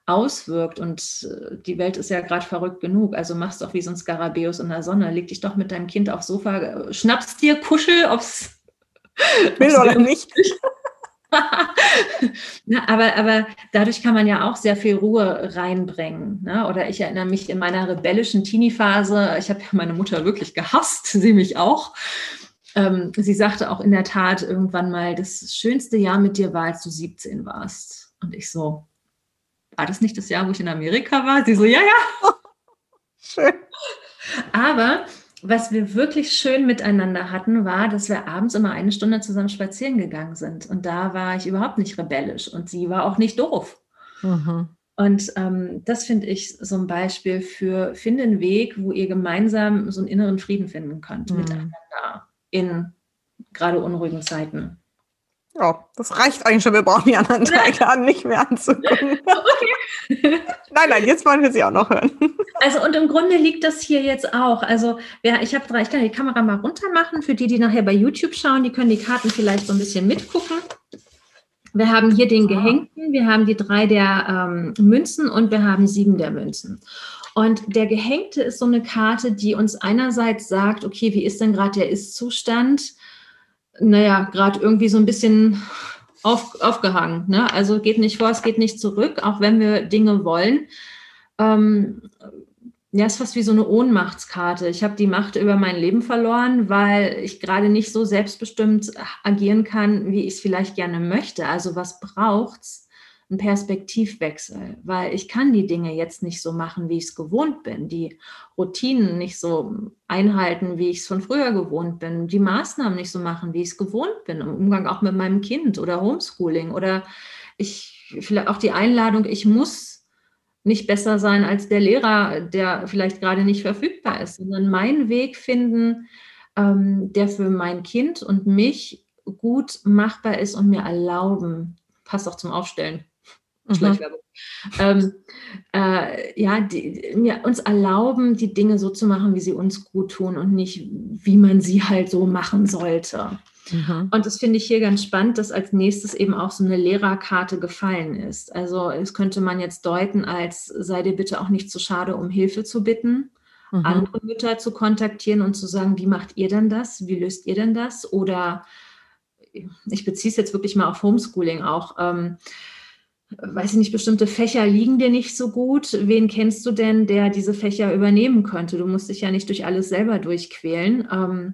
auswirkt. Und äh, die Welt ist ja gerade verrückt genug. Also machst doch wie so ein Skarabäus in der Sonne. Leg dich doch mit deinem Kind aufs Sofa, äh, schnappst dir Kuschel, ob's will oder nicht. Na, aber, aber dadurch kann man ja auch sehr viel Ruhe reinbringen. Ne? Oder ich erinnere mich in meiner rebellischen Teenie-Phase, ich habe ja meine Mutter wirklich gehasst, sie mich auch. Ähm, sie sagte auch in der Tat irgendwann mal, das schönste Jahr mit dir war, als du 17 warst. Und ich so, war das nicht das Jahr, wo ich in Amerika war? Sie so, ja, ja. Schön. Aber was wir wirklich schön miteinander hatten, war, dass wir abends immer eine Stunde zusammen spazieren gegangen sind. Und da war ich überhaupt nicht rebellisch und sie war auch nicht doof. Mhm. Und ähm, das finde ich so ein Beispiel für, finde einen Weg, wo ihr gemeinsam so einen inneren Frieden finden könnt mhm. miteinander in gerade unruhigen Zeiten. Ja, das reicht eigentlich schon. Wir brauchen die anderen drei Karten nicht mehr anzugucken. Okay. nein, nein, jetzt wollen wir sie auch noch hören. Also und im Grunde liegt das hier jetzt auch. Also ja, ich habe drei, ich kann die Kamera mal runter machen. Für die, die nachher bei YouTube schauen, die können die Karten vielleicht so ein bisschen mitgucken. Wir haben hier den Gehängten, wir haben die drei der ähm, Münzen und wir haben sieben der Münzen. Und der Gehängte ist so eine Karte, die uns einerseits sagt, okay, wie ist denn gerade der Ist-Zustand? Naja, gerade irgendwie so ein bisschen auf, aufgehangen. Ne? Also geht nicht vor, es geht nicht zurück, auch wenn wir Dinge wollen. Ähm, ja, ist fast wie so eine Ohnmachtskarte. Ich habe die Macht über mein Leben verloren, weil ich gerade nicht so selbstbestimmt agieren kann, wie ich es vielleicht gerne möchte. Also was braucht's? Einen Perspektivwechsel, weil ich kann die Dinge jetzt nicht so machen, wie ich es gewohnt bin, die Routinen nicht so einhalten, wie ich es von früher gewohnt bin, die Maßnahmen nicht so machen, wie ich es gewohnt bin, im Umgang auch mit meinem Kind oder Homeschooling oder ich vielleicht auch die Einladung, ich muss nicht besser sein als der Lehrer, der vielleicht gerade nicht verfügbar ist, sondern meinen Weg finden, ähm, der für mein Kind und mich gut machbar ist und mir erlauben, passt auch zum Aufstellen. Schleichwerbung. Ähm, äh, ja, die, mir, uns erlauben, die Dinge so zu machen, wie sie uns gut tun und nicht, wie man sie halt so machen sollte. Mhm. Und das finde ich hier ganz spannend, dass als nächstes eben auch so eine Lehrerkarte gefallen ist. Also es könnte man jetzt deuten als sei dir bitte auch nicht zu schade, um Hilfe zu bitten, mhm. andere Mütter zu kontaktieren und zu sagen, wie macht ihr denn das? Wie löst ihr denn das? Oder ich beziehe es jetzt wirklich mal auf Homeschooling auch. Ähm, weiß ich nicht, bestimmte Fächer liegen dir nicht so gut. Wen kennst du denn, der diese Fächer übernehmen könnte? Du musst dich ja nicht durch alles selber durchquälen. Ähm,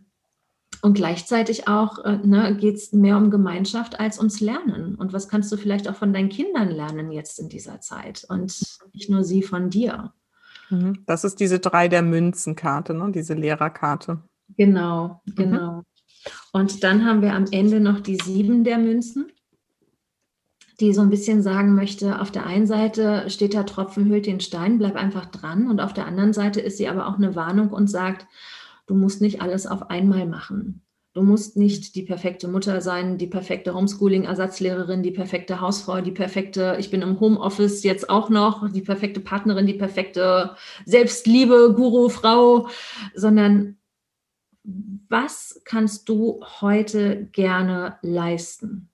und gleichzeitig auch äh, ne, geht es mehr um Gemeinschaft als ums Lernen. Und was kannst du vielleicht auch von deinen Kindern lernen jetzt in dieser Zeit und nicht nur sie von dir? Mhm. Das ist diese drei der Münzenkarte, ne? diese Lehrerkarte. Genau, mhm. genau. Mhm. Und dann haben wir am Ende noch die sieben der Münzen die so ein bisschen sagen möchte, auf der einen Seite steht da Tropfen hüllt den Stein, bleib einfach dran. Und auf der anderen Seite ist sie aber auch eine Warnung und sagt, du musst nicht alles auf einmal machen. Du musst nicht die perfekte Mutter sein, die perfekte Homeschooling-Ersatzlehrerin, die perfekte Hausfrau, die perfekte, ich bin im Homeoffice jetzt auch noch, die perfekte Partnerin, die perfekte Selbstliebe, Guru, Frau, sondern was kannst du heute gerne leisten?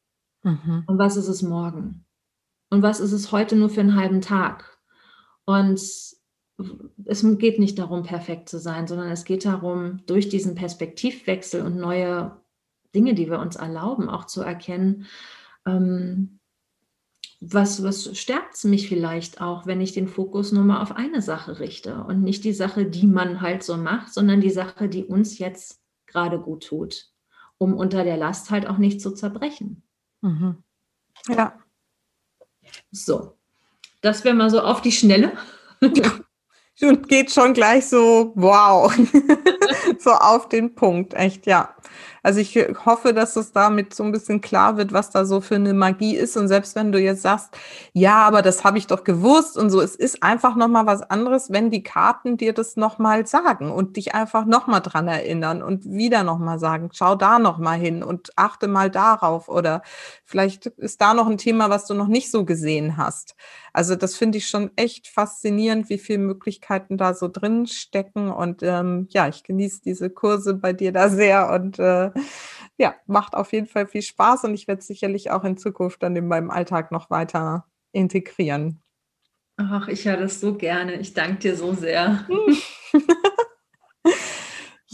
Mhm. Und was ist es morgen? Und was ist es heute nur für einen halben Tag? Und es geht nicht darum, perfekt zu sein, sondern es geht darum, durch diesen Perspektivwechsel und neue Dinge, die wir uns erlauben, auch zu erkennen, ähm, was, was stärkt mich vielleicht auch, wenn ich den Fokus nur mal auf eine Sache richte und nicht die Sache, die man halt so macht, sondern die Sache, die uns jetzt gerade gut tut, um unter der Last halt auch nicht zu zerbrechen. Mhm. Ja. So, das wäre mal so auf die Schnelle. Und geht schon gleich so, wow, so auf den Punkt, echt, ja. Also ich hoffe, dass es damit so ein bisschen klar wird, was da so für eine Magie ist. Und selbst wenn du jetzt sagst, ja, aber das habe ich doch gewusst und so, es ist einfach nochmal was anderes, wenn die Karten dir das nochmal sagen und dich einfach nochmal dran erinnern und wieder nochmal sagen, schau da nochmal hin und achte mal darauf. Oder vielleicht ist da noch ein Thema, was du noch nicht so gesehen hast. Also das finde ich schon echt faszinierend, wie viele Möglichkeiten da so drin stecken. Und ähm, ja, ich genieße diese Kurse bei dir da sehr und äh, ja, macht auf jeden Fall viel Spaß und ich werde es sicherlich auch in Zukunft dann in meinem Alltag noch weiter integrieren. Ach, ich höre das so gerne. Ich danke dir so sehr.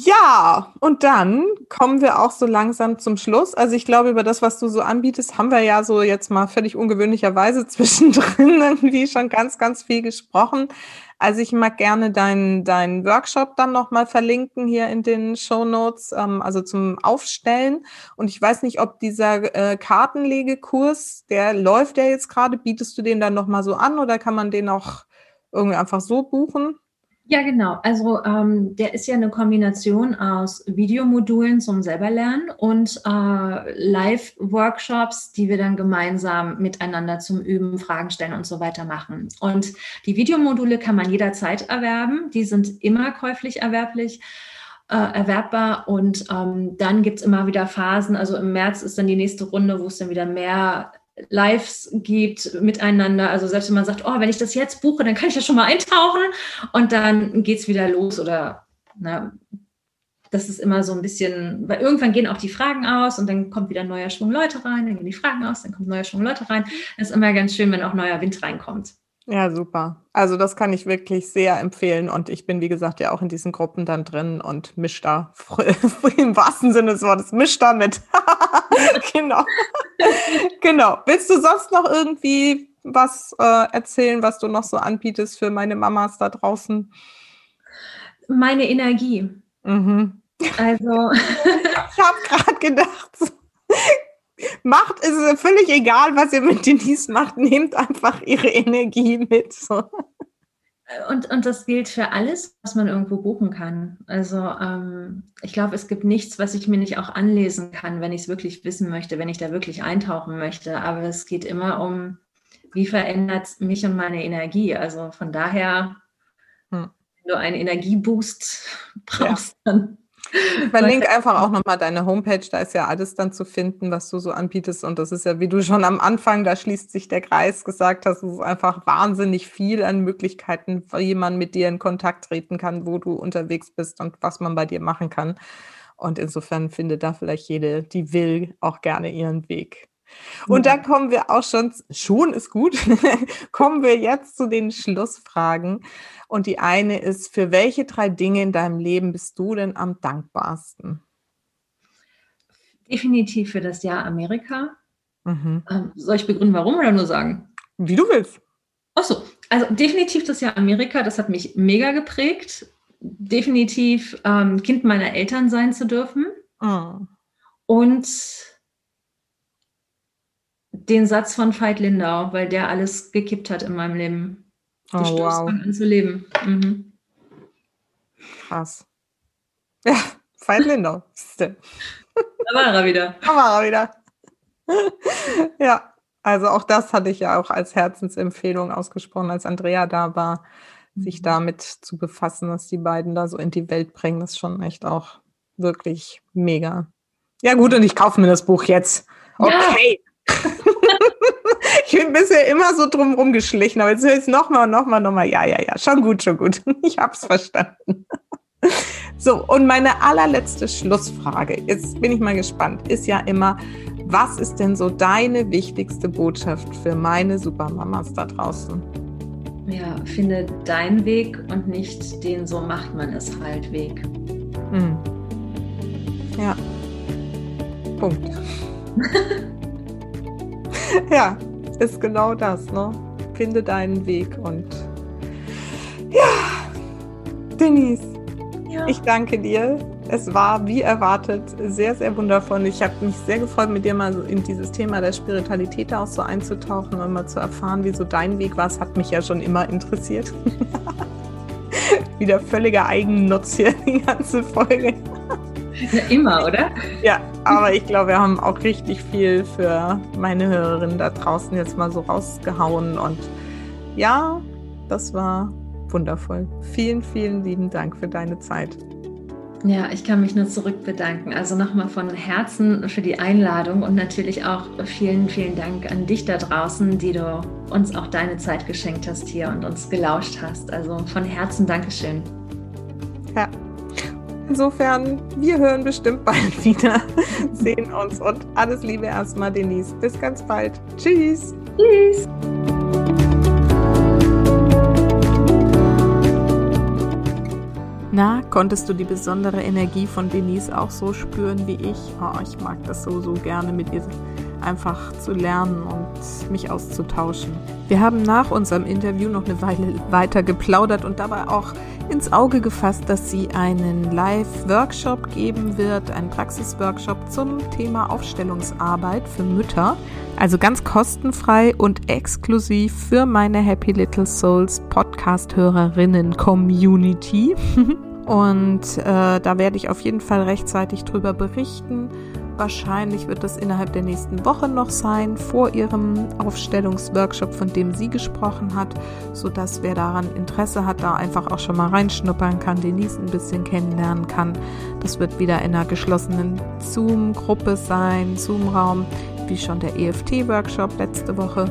Ja, und dann kommen wir auch so langsam zum Schluss. Also ich glaube, über das, was du so anbietest, haben wir ja so jetzt mal völlig ungewöhnlicherweise zwischendrin irgendwie schon ganz, ganz viel gesprochen. Also ich mag gerne deinen deinen Workshop dann nochmal verlinken hier in den Show Notes, ähm, also zum Aufstellen. Und ich weiß nicht, ob dieser äh, Kartenlegekurs, der läuft ja jetzt gerade, bietest du den dann nochmal so an oder kann man den auch irgendwie einfach so buchen? Ja, genau. Also ähm, der ist ja eine Kombination aus Videomodulen zum selberlernen und äh, Live-Workshops, die wir dann gemeinsam miteinander zum Üben, Fragen stellen und so weiter machen. Und die Videomodule kann man jederzeit erwerben. Die sind immer käuflich erwerblich. Äh, erwerbbar und ähm, dann gibt es immer wieder Phasen. Also im März ist dann die nächste Runde, wo es dann wieder mehr Lives gibt miteinander. Also selbst wenn man sagt, oh, wenn ich das jetzt buche, dann kann ich ja schon mal eintauchen und dann geht es wieder los oder na, das ist immer so ein bisschen, weil irgendwann gehen auch die Fragen aus und dann kommt wieder ein neuer Schwung Leute rein, dann gehen die Fragen aus, dann kommt ein neuer Schwung Leute rein. Das ist immer ganz schön, wenn auch neuer Wind reinkommt. Ja, super. Also das kann ich wirklich sehr empfehlen und ich bin, wie gesagt, ja auch in diesen Gruppen dann drin und misch da im wahrsten Sinne des Wortes, misch da mit. genau. genau. Willst du sonst noch irgendwie was äh, erzählen, was du noch so anbietest für meine Mamas da draußen? Meine Energie. Mhm. Also. ich habe gerade gedacht, macht, ist es völlig egal, was ihr mit Denise macht, nehmt einfach ihre Energie mit. So. Und, und das gilt für alles, was man irgendwo buchen kann. Also ähm, ich glaube, es gibt nichts, was ich mir nicht auch anlesen kann, wenn ich es wirklich wissen möchte, wenn ich da wirklich eintauchen möchte. Aber es geht immer um, wie verändert mich und meine Energie. Also von daher, hm. wenn du einen Energieboost brauchst, ja. dann ich verlinke einfach auch nochmal deine Homepage, da ist ja alles dann zu finden, was du so anbietest. Und das ist ja, wie du schon am Anfang, da schließt sich der Kreis, gesagt hast, es ist einfach wahnsinnig viel an Möglichkeiten, wie man mit dir in Kontakt treten kann, wo du unterwegs bist und was man bei dir machen kann. Und insofern findet da vielleicht jede, die will, auch gerne ihren Weg. Und ja. dann kommen wir auch schon, schon ist gut, kommen wir jetzt zu den Schlussfragen. Und die eine ist, für welche drei Dinge in deinem Leben bist du denn am dankbarsten? Definitiv für das Jahr Amerika. Mhm. Ähm, soll ich begründen, warum oder nur sagen? Wie du willst. Achso, also definitiv das Jahr Amerika, das hat mich mega geprägt. Definitiv ähm, Kind meiner Eltern sein zu dürfen. Oh. Und den Satz von Veit Lindau, weil der alles gekippt hat in meinem Leben. Du oh, wow. an zu leben. Mhm. Krass. Ja, Veit Lindau. da war er wieder. Da war er wieder. ja, also auch das hatte ich ja auch als Herzensempfehlung ausgesprochen, als Andrea da war, sich mhm. damit zu befassen, dass die beiden da so in die Welt bringen. Das ist schon echt auch wirklich mega. Ja, gut, und ich kaufe mir das Buch jetzt. Okay. Ja. ich bin bisher immer so drum rumgeschlichen, aber jetzt höre ich es nochmal und nochmal, nochmal. Ja, ja, ja, schon gut, schon gut. Ich habe es verstanden. So, und meine allerletzte Schlussfrage, jetzt bin ich mal gespannt, ist ja immer, was ist denn so deine wichtigste Botschaft für meine Supermamas da draußen? Ja, finde deinen Weg und nicht den so macht man es halt Weg. Hm. Ja. Punkt. ja, ist genau das, ne? Finde deinen Weg und ja, Denise, ja. ich danke dir. Es war wie erwartet sehr, sehr wundervoll. Ich habe mich sehr gefreut, mit dir mal in dieses Thema der Spiritualität auch so einzutauchen und mal zu erfahren, wie so dein Weg war. Es hat mich ja schon immer interessiert. Wieder völliger Eigennutz hier, die ganze Folge. Ja, immer, oder? Ja, aber ich glaube, wir haben auch richtig viel für meine Hörerinnen da draußen jetzt mal so rausgehauen. Und ja, das war wundervoll. Vielen, vielen lieben Dank für deine Zeit. Ja, ich kann mich nur zurück bedanken. Also nochmal von Herzen für die Einladung und natürlich auch vielen, vielen Dank an dich da draußen, die du uns auch deine Zeit geschenkt hast hier und uns gelauscht hast. Also von Herzen Dankeschön. Ja. Insofern, wir hören bestimmt bald wieder, sehen uns und alles Liebe erstmal, Denise. Bis ganz bald. Tschüss. Tschüss. Na, konntest du die besondere Energie von Denise auch so spüren wie ich? Oh, ich mag das so, so gerne mit ihr einfach zu lernen und mich auszutauschen. Wir haben nach unserem Interview noch eine Weile weiter geplaudert und dabei auch ins Auge gefasst, dass sie einen Live-Workshop geben wird, einen Praxisworkshop zum Thema Aufstellungsarbeit für Mütter. Also ganz kostenfrei und exklusiv für meine Happy Little Souls Podcast-Hörerinnen-Community. und äh, da werde ich auf jeden Fall rechtzeitig drüber berichten. Wahrscheinlich wird das innerhalb der nächsten Woche noch sein, vor ihrem Aufstellungsworkshop, von dem sie gesprochen hat, sodass wer daran Interesse hat, da einfach auch schon mal reinschnuppern kann, Denise ein bisschen kennenlernen kann. Das wird wieder in einer geschlossenen Zoom-Gruppe sein, Zoom-Raum, wie schon der EFT-Workshop letzte Woche.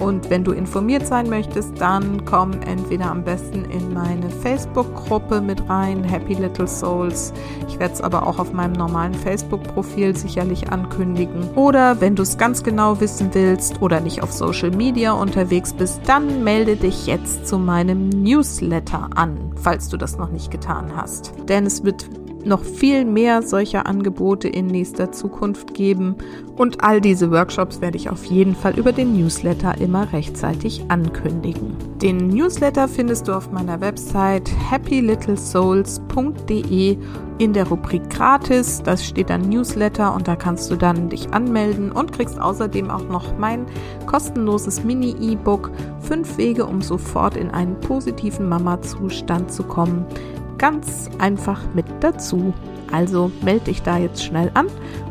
Und wenn du informiert sein möchtest, dann komm entweder am besten in meine Facebook-Gruppe mit rein, Happy Little Souls. Ich werde es aber auch auf meinem normalen Facebook-Profil sicherlich ankündigen. Oder wenn du es ganz genau wissen willst oder nicht auf Social Media unterwegs bist, dann melde dich jetzt zu meinem Newsletter an, falls du das noch nicht getan hast. Denn es wird noch viel mehr solcher Angebote in nächster Zukunft geben und all diese Workshops werde ich auf jeden Fall über den Newsletter immer rechtzeitig ankündigen. Den Newsletter findest du auf meiner Website happylittlesouls.de in der Rubrik gratis. Das steht dann Newsletter und da kannst du dann dich anmelden und kriegst außerdem auch noch mein kostenloses Mini-E-Book 5 Wege, um sofort in einen positiven Mama-Zustand zu kommen ganz einfach mit dazu. Also melde dich da jetzt schnell an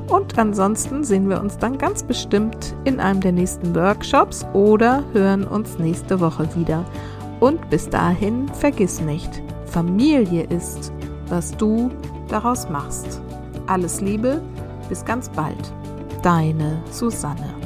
und ansonsten sehen wir uns dann ganz bestimmt in einem der nächsten Workshops oder hören uns nächste Woche wieder. Und bis dahin vergiss nicht, Familie ist, was du daraus machst. Alles Liebe, bis ganz bald. Deine Susanne.